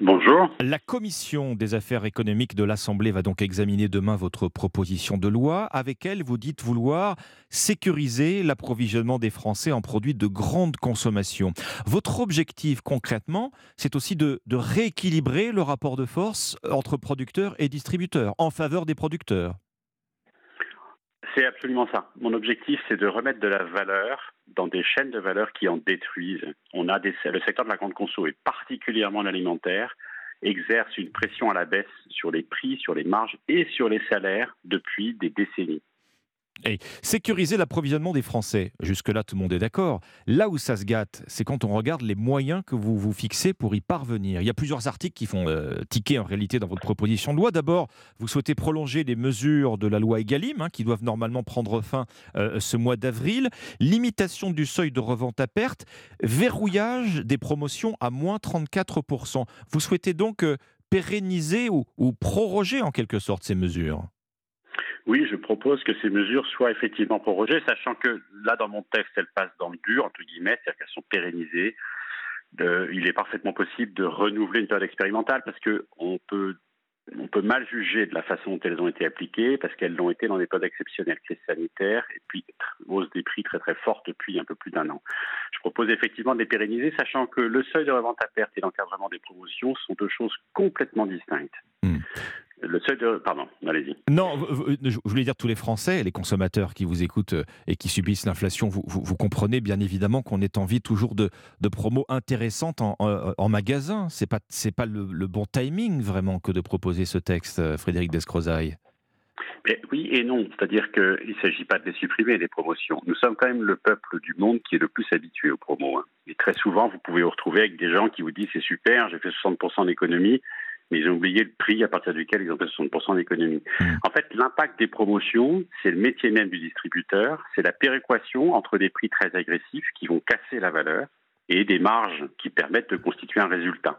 Bonjour.
La commission des affaires économiques de l'Assemblée va donc examiner demain votre proposition de loi. Avec elle, vous dites vouloir sécuriser l'approvisionnement des Français en produits de grande consommation. Votre objectif concrètement, c'est aussi de, de rééquilibrer le rapport de force entre producteurs et distributeurs en faveur des producteurs.
C'est absolument ça. Mon objectif, c'est de remettre de la valeur dans des chaînes de valeur qui en détruisent. On a le secteur de la grande conso et particulièrement l'alimentaire exerce une pression à la baisse sur les prix, sur les marges et sur les salaires depuis des décennies.
Sécuriser l'approvisionnement des Français, jusque-là tout le monde est d'accord. Là où ça se gâte, c'est quand on regarde les moyens que vous vous fixez pour y parvenir. Il y a plusieurs articles qui font euh, ticker en réalité dans votre proposition de loi. D'abord, vous souhaitez prolonger les mesures de la loi Egalim, hein, qui doivent normalement prendre fin euh, ce mois d'avril. Limitation du seuil de revente à perte, verrouillage des promotions à moins 34%. Vous souhaitez donc euh, pérenniser ou proroger en quelque sorte ces mesures?
Oui, je propose que ces mesures soient effectivement prorogées, sachant que là, dans mon texte, elles passent dans le dur, entre guillemets, c'est-à-dire qu'elles sont pérennisées. Il est parfaitement possible de renouveler une période expérimentale parce qu'on peut, on peut mal juger de la façon dont elles ont été appliquées parce qu'elles l'ont été dans des périodes exceptionnelles, crise sanitaire et puis hausse des prix très très forte depuis un peu plus d'un an. Je propose effectivement de les pérenniser, sachant que le seuil de revente à perte et l'encadrement des promotions sont deux choses complètement distinctes.
Hmm.
Le seuil de. Pardon, allez-y.
Non, je voulais dire tous les Français, les consommateurs qui vous écoutent euh, et qui subissent l'inflation, vous, vous, vous, comprenez bien évidemment qu'on est envie toujours de, de promos intéressantes en, en, en magasin. C'est pas c'est pas le, le, bon timing vraiment que de proposer ce texte, euh, Frédéric Descrozaille.
Mais oui et non, c'est-à-dire qu'il ne s'agit pas de les supprimer, les promotions. Nous sommes quand même le peuple du monde qui est le plus habitué aux promos. Hein. Et très souvent, vous pouvez vous retrouver avec des gens qui vous disent c'est super, j'ai fait 60% d'économie, mais ils ont oublié le prix à partir duquel ils ont fait 60% d'économie. Mmh. En fait, l'impact des promotions, c'est le métier même du distributeur, c'est la péréquation entre des prix très agressifs qui vont casser la valeur et des marges qui permettent de constituer un résultat.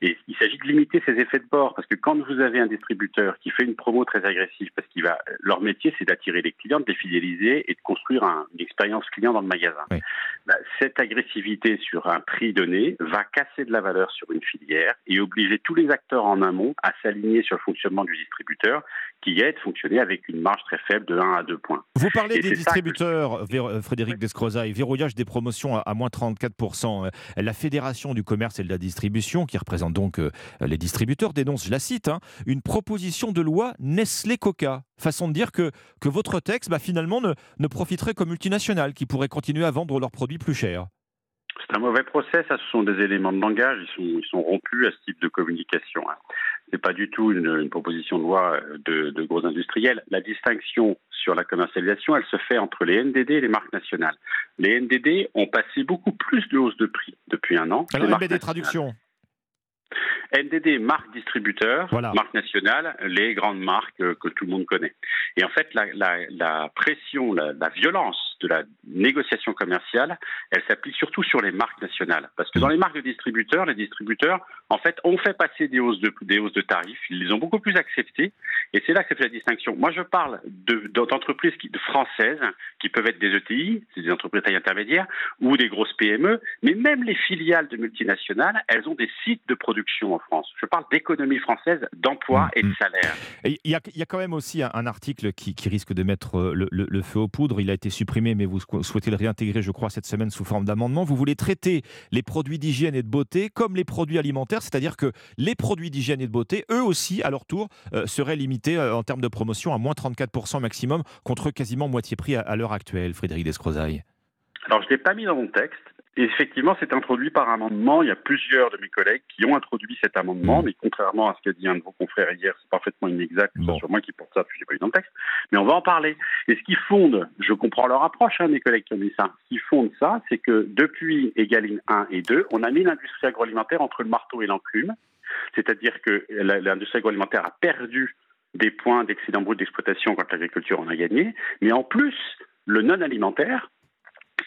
Et il s'agit de limiter ces effets de bord, parce que quand vous avez un distributeur qui fait une promo très agressive, parce qu'il va, leur métier c'est d'attirer les clients, de les fidéliser et de construire un, une expérience client dans le magasin. Oui. Bah, cette agressivité sur un prix donné va casser de la valeur sur une filière et obliger tous les acteurs en amont à s'aligner sur le fonctionnement du distributeur, qui est de fonctionner avec une marge très faible de 1 à 2 points.
Vous parlez et des distributeurs, que... Frédéric Descrozaille, verrouillage des promotions à moins 34%. La Fédération du commerce et de la distribution, qui représente donc les distributeurs, dénonce, je la cite, hein, une proposition de loi Nestlé-Coca. Façon de dire que, que votre texte, bah, finalement, ne, ne profiterait qu'aux multinationales qui pourraient continuer à vendre leurs produits plus chers.
C'est un mauvais procès, ça, ce sont des éléments de langage, ils sont, ils sont rompus à ce type de communication. Hein. Ce n'est pas du tout une, une, proposition de loi de, de gros industriels. La distinction sur la commercialisation, elle se fait entre les NDD et les marques nationales. Les NDD ont passé beaucoup plus de hausse de prix depuis un an.
Alors, des traductions
NDD, marque distributeur, voilà. marque nationale, les grandes marques que tout le monde connaît. Et en fait, la, la, la pression, la, la, violence de la négociation commerciale, elle s'applique surtout sur les marques nationales. Parce que dans les marques de distributeurs, les distributeurs, en fait, ont fait passer des hausses de, des hausses de tarifs, ils les ont beaucoup plus acceptées, et c'est là que ça fait la distinction. Moi, je parle d'entreprises de, de françaises qui peuvent être des ETI, des entreprises taille intermédiaire, ou des grosses PME, mais même les filiales de multinationales, elles ont des sites de production en France. Je parle d'économie française, d'emploi et de salaire.
Il y, y, a quand même aussi un, un article qui, qui, risque de mettre le, le, le, feu aux poudres. Il a été supprimé, mais vous souhaitez le réintégrer, je crois, cette semaine sous forme d'amendement. Vous voulez traiter les produits d'hygiène et de beauté comme les produits alimentaires, c'est-à-dire que les produits d'hygiène et de beauté, eux aussi, à leur tour, euh, seraient limités euh, en termes de promotion à moins 34% maximum, contre quasiment moitié prix à, l'heure actuelle, Frédéric Descrozaille.
Alors, je ne l'ai pas mis dans mon texte, Et effectivement, c'est introduit par amendement. Il y a plusieurs de mes collègues qui ont introduit cet amendement, mais contrairement à ce qu'a dit un de vos confrères hier, c'est parfaitement inexact. C'est sur moi qui porte ça, puis j'ai pas eu dans le texte. Mais on va en parler. Et ce qui fonde, je comprends leur approche, hein, mes collègues qui ont dit ça. Ce qui fonde ça, c'est que depuis Egaline 1 et 2, on a mis l'industrie agroalimentaire entre le marteau et l'enclume. C'est-à-dire que l'industrie agroalimentaire a perdu des points d'excédent brut d'exploitation quand l'agriculture en a gagné. Mais en plus, le non alimentaire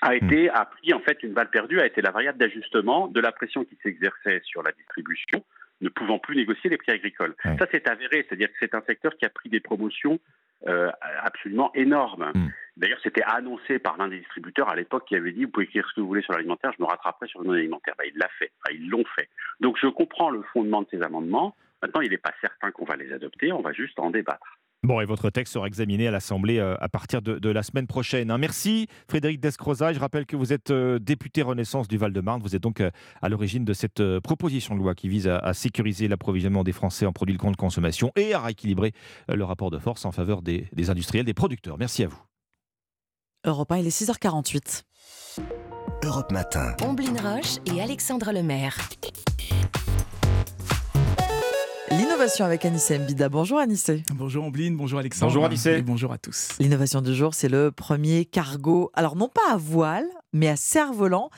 a été a pris en fait une balle perdue, a été la variable d'ajustement de la pression qui s'exerçait sur la distribution, ne pouvant plus négocier les prix agricoles. Ça c'est avéré, c'est-à-dire que c'est un secteur qui a pris des promotions euh, absolument énormes. D'ailleurs, c'était annoncé par l'un des distributeurs à l'époque qui avait dit vous pouvez écrire ce que vous voulez sur l'alimentaire, je me rattraperai sur le non alimentaire. Ben, il l'a fait, ils l'ont fait. Donc je comprends le fondement de ces amendements. Maintenant, il n'est pas certain qu'on va les adopter, on va juste en débattre.
Bon, et votre texte sera examiné à l'Assemblée euh, à partir de, de la semaine prochaine. hein. Merci Frédéric Descroza. Je rappelle que vous êtes euh, député Renaissance du Val-de-Marne. Vous êtes donc euh, à l'origine de cette proposition de loi qui vise à, à sécuriser l'approvisionnement des Français en produits de grande consommation et à rééquilibrer le rapport de force en faveur des, des industriels, des producteurs. Merci à vous.
Europe 1, il est 6h48.
Europe Matin.
Omblin Roche et Alexandre Lemaire.
L'innovation avec Anissé Mbida. Bonjour Anissé.
Bonjour Ombline, bonjour Alexandre.
Bonjour Anissé.
Et bonjour à tous.
L'innovation du jour, c'est le premier cargo. Alors non pas à voile, mais à cerf-volant.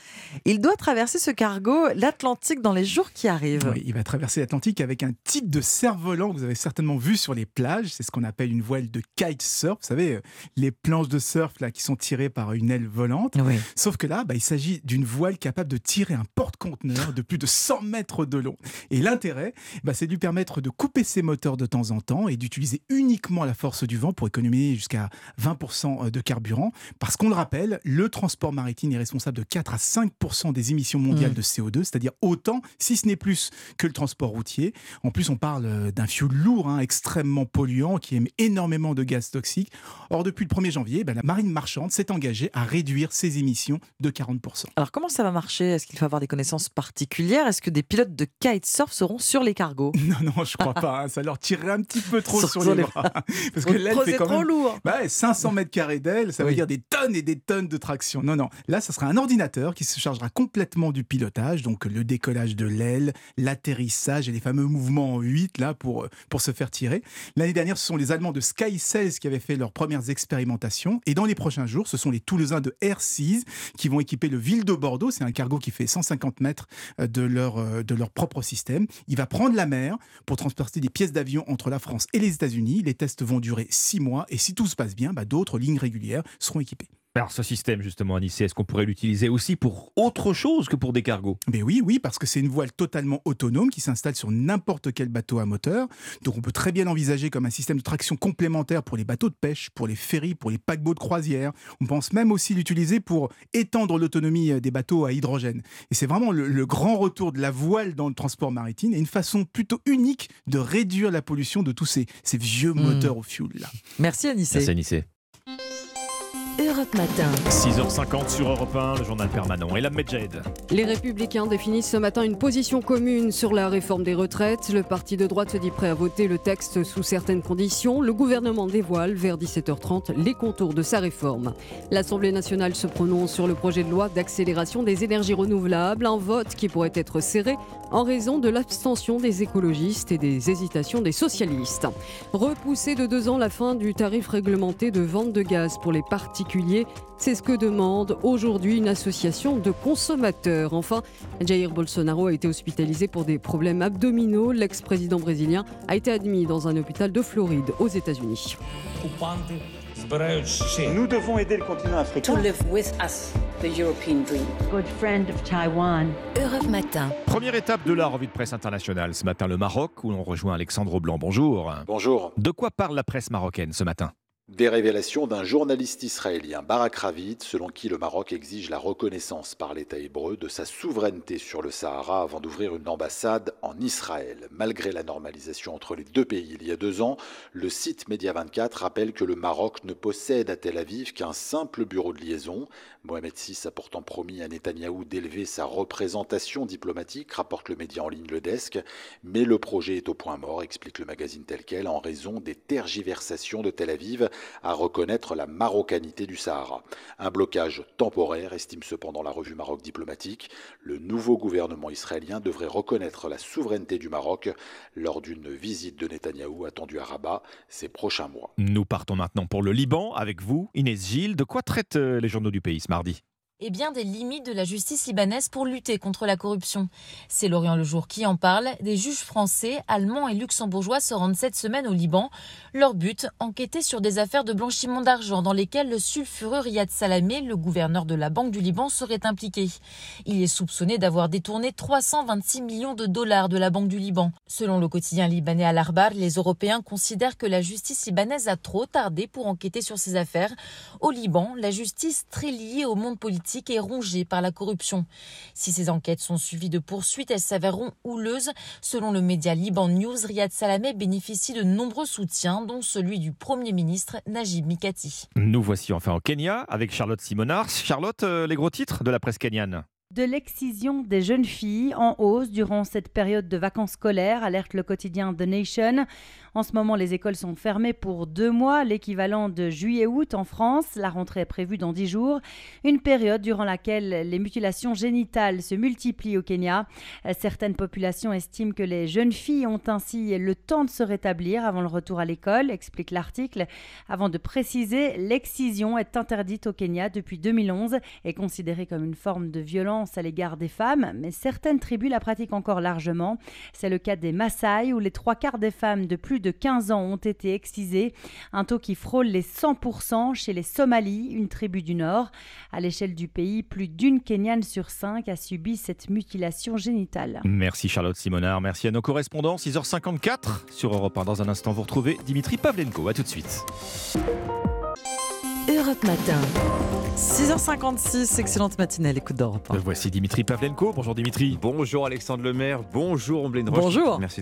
Il doit traverser ce cargo l'Atlantique dans les jours qui arrivent.
Oui, il va traverser l'Atlantique avec un type de cerf-volant que vous avez certainement vu sur les plages. C'est ce qu'on appelle une voile de kitesurf. Vous savez, euh, les planches de surf là, qui sont tirées par une aile volante. Sauf que là, bah, il s'agit d'une voile capable de tirer un porte-conteneur de plus de 100 mètres de long. Et l'intérêt, bah, c'est de lui permettre de couper ses moteurs de temps en temps et d'utiliser uniquement la force du vent pour économiser jusqu'à 20% de carburant. Parce qu'on le rappelle, le transport maritime est responsable de 4 à 5% des émissions mondiales
Mm.
de CO2, c'est-à-dire autant, si ce n'est plus, que le transport routier. En plus, on parle euh, d'un fuel lourd, hein, extrêmement polluant, qui émet énormément de gaz toxiques. Or, depuis le 1er janvier, bah, la marine marchande s'est engagée à réduire ses émissions de 40%.
Alors comment ça va marcher? Est-ce qu'il faut avoir des connaissances particulières? Est-ce que des pilotes de kitesurf seront sur les cargos? [laughs]
Non, non, je crois pas. hein. Ça leur tirerait un petit peu trop
Sur- [laughs]
sur,
sur
les
les
bras. [laughs] Parce que l'aile fait
c'est
quand
trop
même
lourd.
Bah ouais, 500 mètres carrés d'aile, ça veut dire des tonnes et des tonnes de traction. Non, non. Là, ça sera un ordinateur qui se chargera complètement du pilotage, donc le décollage de l'aile, l'atterrissage et les fameux mouvements en 8 là pour, euh, pour se faire tirer. L'année dernière, ce sont les Allemands de Sky 16 qui avaient fait leurs premières expérimentations. Et dans les prochains jours, ce sont les Toulousains de Air 6 qui vont équiper le Ville de Bordeaux. C'est un cargo qui fait 150 mètres euh, de leur, euh, de leur propre système. Il va prendre la mer pour transporter des pièces d'avion entre la France et les États-Unis. Les tests vont durer six mois et si tout se passe bien, bah, d'autres lignes régulières seront équipées.
Alors ce système justement, Anissé, est-ce qu'on pourrait l'utiliser aussi pour autre chose que pour des cargos?
Mais oui, oui, parce que c'est une voile totalement autonome qui s'installe sur n'importe quel bateau à moteur. Donc on peut très bien l'envisager comme un système de traction complémentaire pour les bateaux de pêche, pour les ferries, pour les paquebots de croisière. On pense même aussi l'utiliser pour étendre l'autonomie euh, des bateaux à hydrogène. Et c'est vraiment le, le grand retour de la voile dans le transport maritime et une façon plutôt unique de réduire la pollution de tous ces, ces vieux
Hmm.
moteurs au fioul. Là.
Merci Anissé.
Merci Anissé.
Europe Matin.
6h50 sur Europe 1, le journal permanent. Et la Medjed.
Les Républicains définissent ce matin une position commune sur la réforme des retraites. Le parti de droite se dit prêt à voter le texte sous certaines conditions. Le gouvernement dévoile vers 17h30 les contours de sa réforme. L'Assemblée nationale se prononce sur le projet de loi d'accélération des énergies renouvelables, un vote qui pourrait être serré en raison de l'abstention des écologistes et des hésitations des socialistes. Repousser de deux ans la fin du tarif réglementé de vente de gaz pour les particuliers, c'est ce que demande aujourd'hui une association de consommateurs. Enfin, Jair Bolsonaro a été hospitalisé pour des problèmes abdominaux. L'ex-président brésilien a été admis dans un hôpital de Floride aux États-Unis.
Nous devons aider le continent africain.
to live with us the European dream. Good friend of Taiwan.
Europe Matin.
Première étape de la revue de presse internationale. Ce matin, le Maroc, où l'on rejoint Alexandre Blanc. Bonjour.
Bonjour.
De quoi parle la presse marocaine ce matin?
Des révélations d'un journaliste israélien, Barak Ravid, selon qui le Maroc exige la reconnaissance par l'État hébreu de sa souveraineté sur le Sahara avant d'ouvrir une ambassade en Israël. Malgré la normalisation entre les deux pays il y a deux ans, le site Média 24 rappelle que le Maroc ne possède à Tel Aviv qu'un simple bureau de liaison. Mohamed VI a pourtant promis à Netanyahou d'élever sa représentation diplomatique, rapporte le média en ligne Le Desk, mais le projet est au point mort, explique le magazine tel quel, en raison des tergiversations de Tel Aviv
à reconnaître la marocanité du Sahara. Un blocage temporaire, estime cependant la revue Maroc diplomatique. Le nouveau gouvernement israélien devrait reconnaître la souveraineté du Maroc lors d'une visite de Netanyahou attendue à Rabat ces prochains mois.
Nous partons maintenant pour le Liban avec vous, Inès Gilles. De quoi traitent euh, les journaux du pays ce mardi?
Et bien des limites de la justice libanaise pour lutter contre la corruption. C'est Lorient Le Jour qui en parle. Des juges français, allemands et luxembourgeois se rendent cette semaine au Liban. Leur but, enquêter sur des affaires de blanchiment d'argent dans lesquelles le sulfureux Riyad Salamé, le gouverneur de la Banque du Liban, serait impliqué. Il est soupçonné d'avoir détourné 326 millions de dollars de la Banque du Liban. Selon le quotidien libanais Al-Arbar, les Européens considèrent que la justice libanaise a trop tardé pour enquêter sur ces affaires. Au Liban, la justice très liée au monde politique est rongée par la corruption. Si ces enquêtes sont suivies de poursuites, elles s'avéreront houleuses. Selon le média Liban News, Riyad Salamé bénéficie de nombreux soutiens, dont celui du Premier ministre Najib Mikati.
Nous voici enfin au Kenya avec Charlotte Simonard. Charlotte, euh, les gros titres de la presse kenyane
de l'excision des jeunes filles en hausse durant cette période de vacances scolaires, alerte le quotidien The Nation. En ce moment, les écoles sont fermées pour deux mois, l'équivalent de juillet-août en France. La rentrée est prévue dans dix jours. Une période durant laquelle les mutilations génitales se multiplient au Kenya. Certaines populations estiment que les jeunes filles ont ainsi le temps de se rétablir avant le retour à l'école, explique l'article. Avant de préciser, l'excision est interdite au Kenya depuis 2011 et considérée comme une forme de violence à l'égard des femmes, mais certaines tribus la pratiquent encore largement. C'est le cas des Maasai où les trois quarts des femmes de plus de 15 ans ont été excisés, un taux qui frôle les 100% chez les Somalis, une tribu du Nord. À l'échelle du pays, plus d'une Kenyane sur cinq a subi cette mutilation génitale.
Merci Charlotte Simonard, merci à nos correspondants. 6h54 sur Europe 1. Dans un instant, vous retrouvez Dimitri Pavlenko. A tout de suite.
Europe Matin.
6h56, excellente matinée à l'écoute d'Europe.
Voici Dimitri Pavlenko. Bonjour Dimitri.
Bonjour Alexandre Lemaire. Bonjour Omblin
Bonjour.
Merci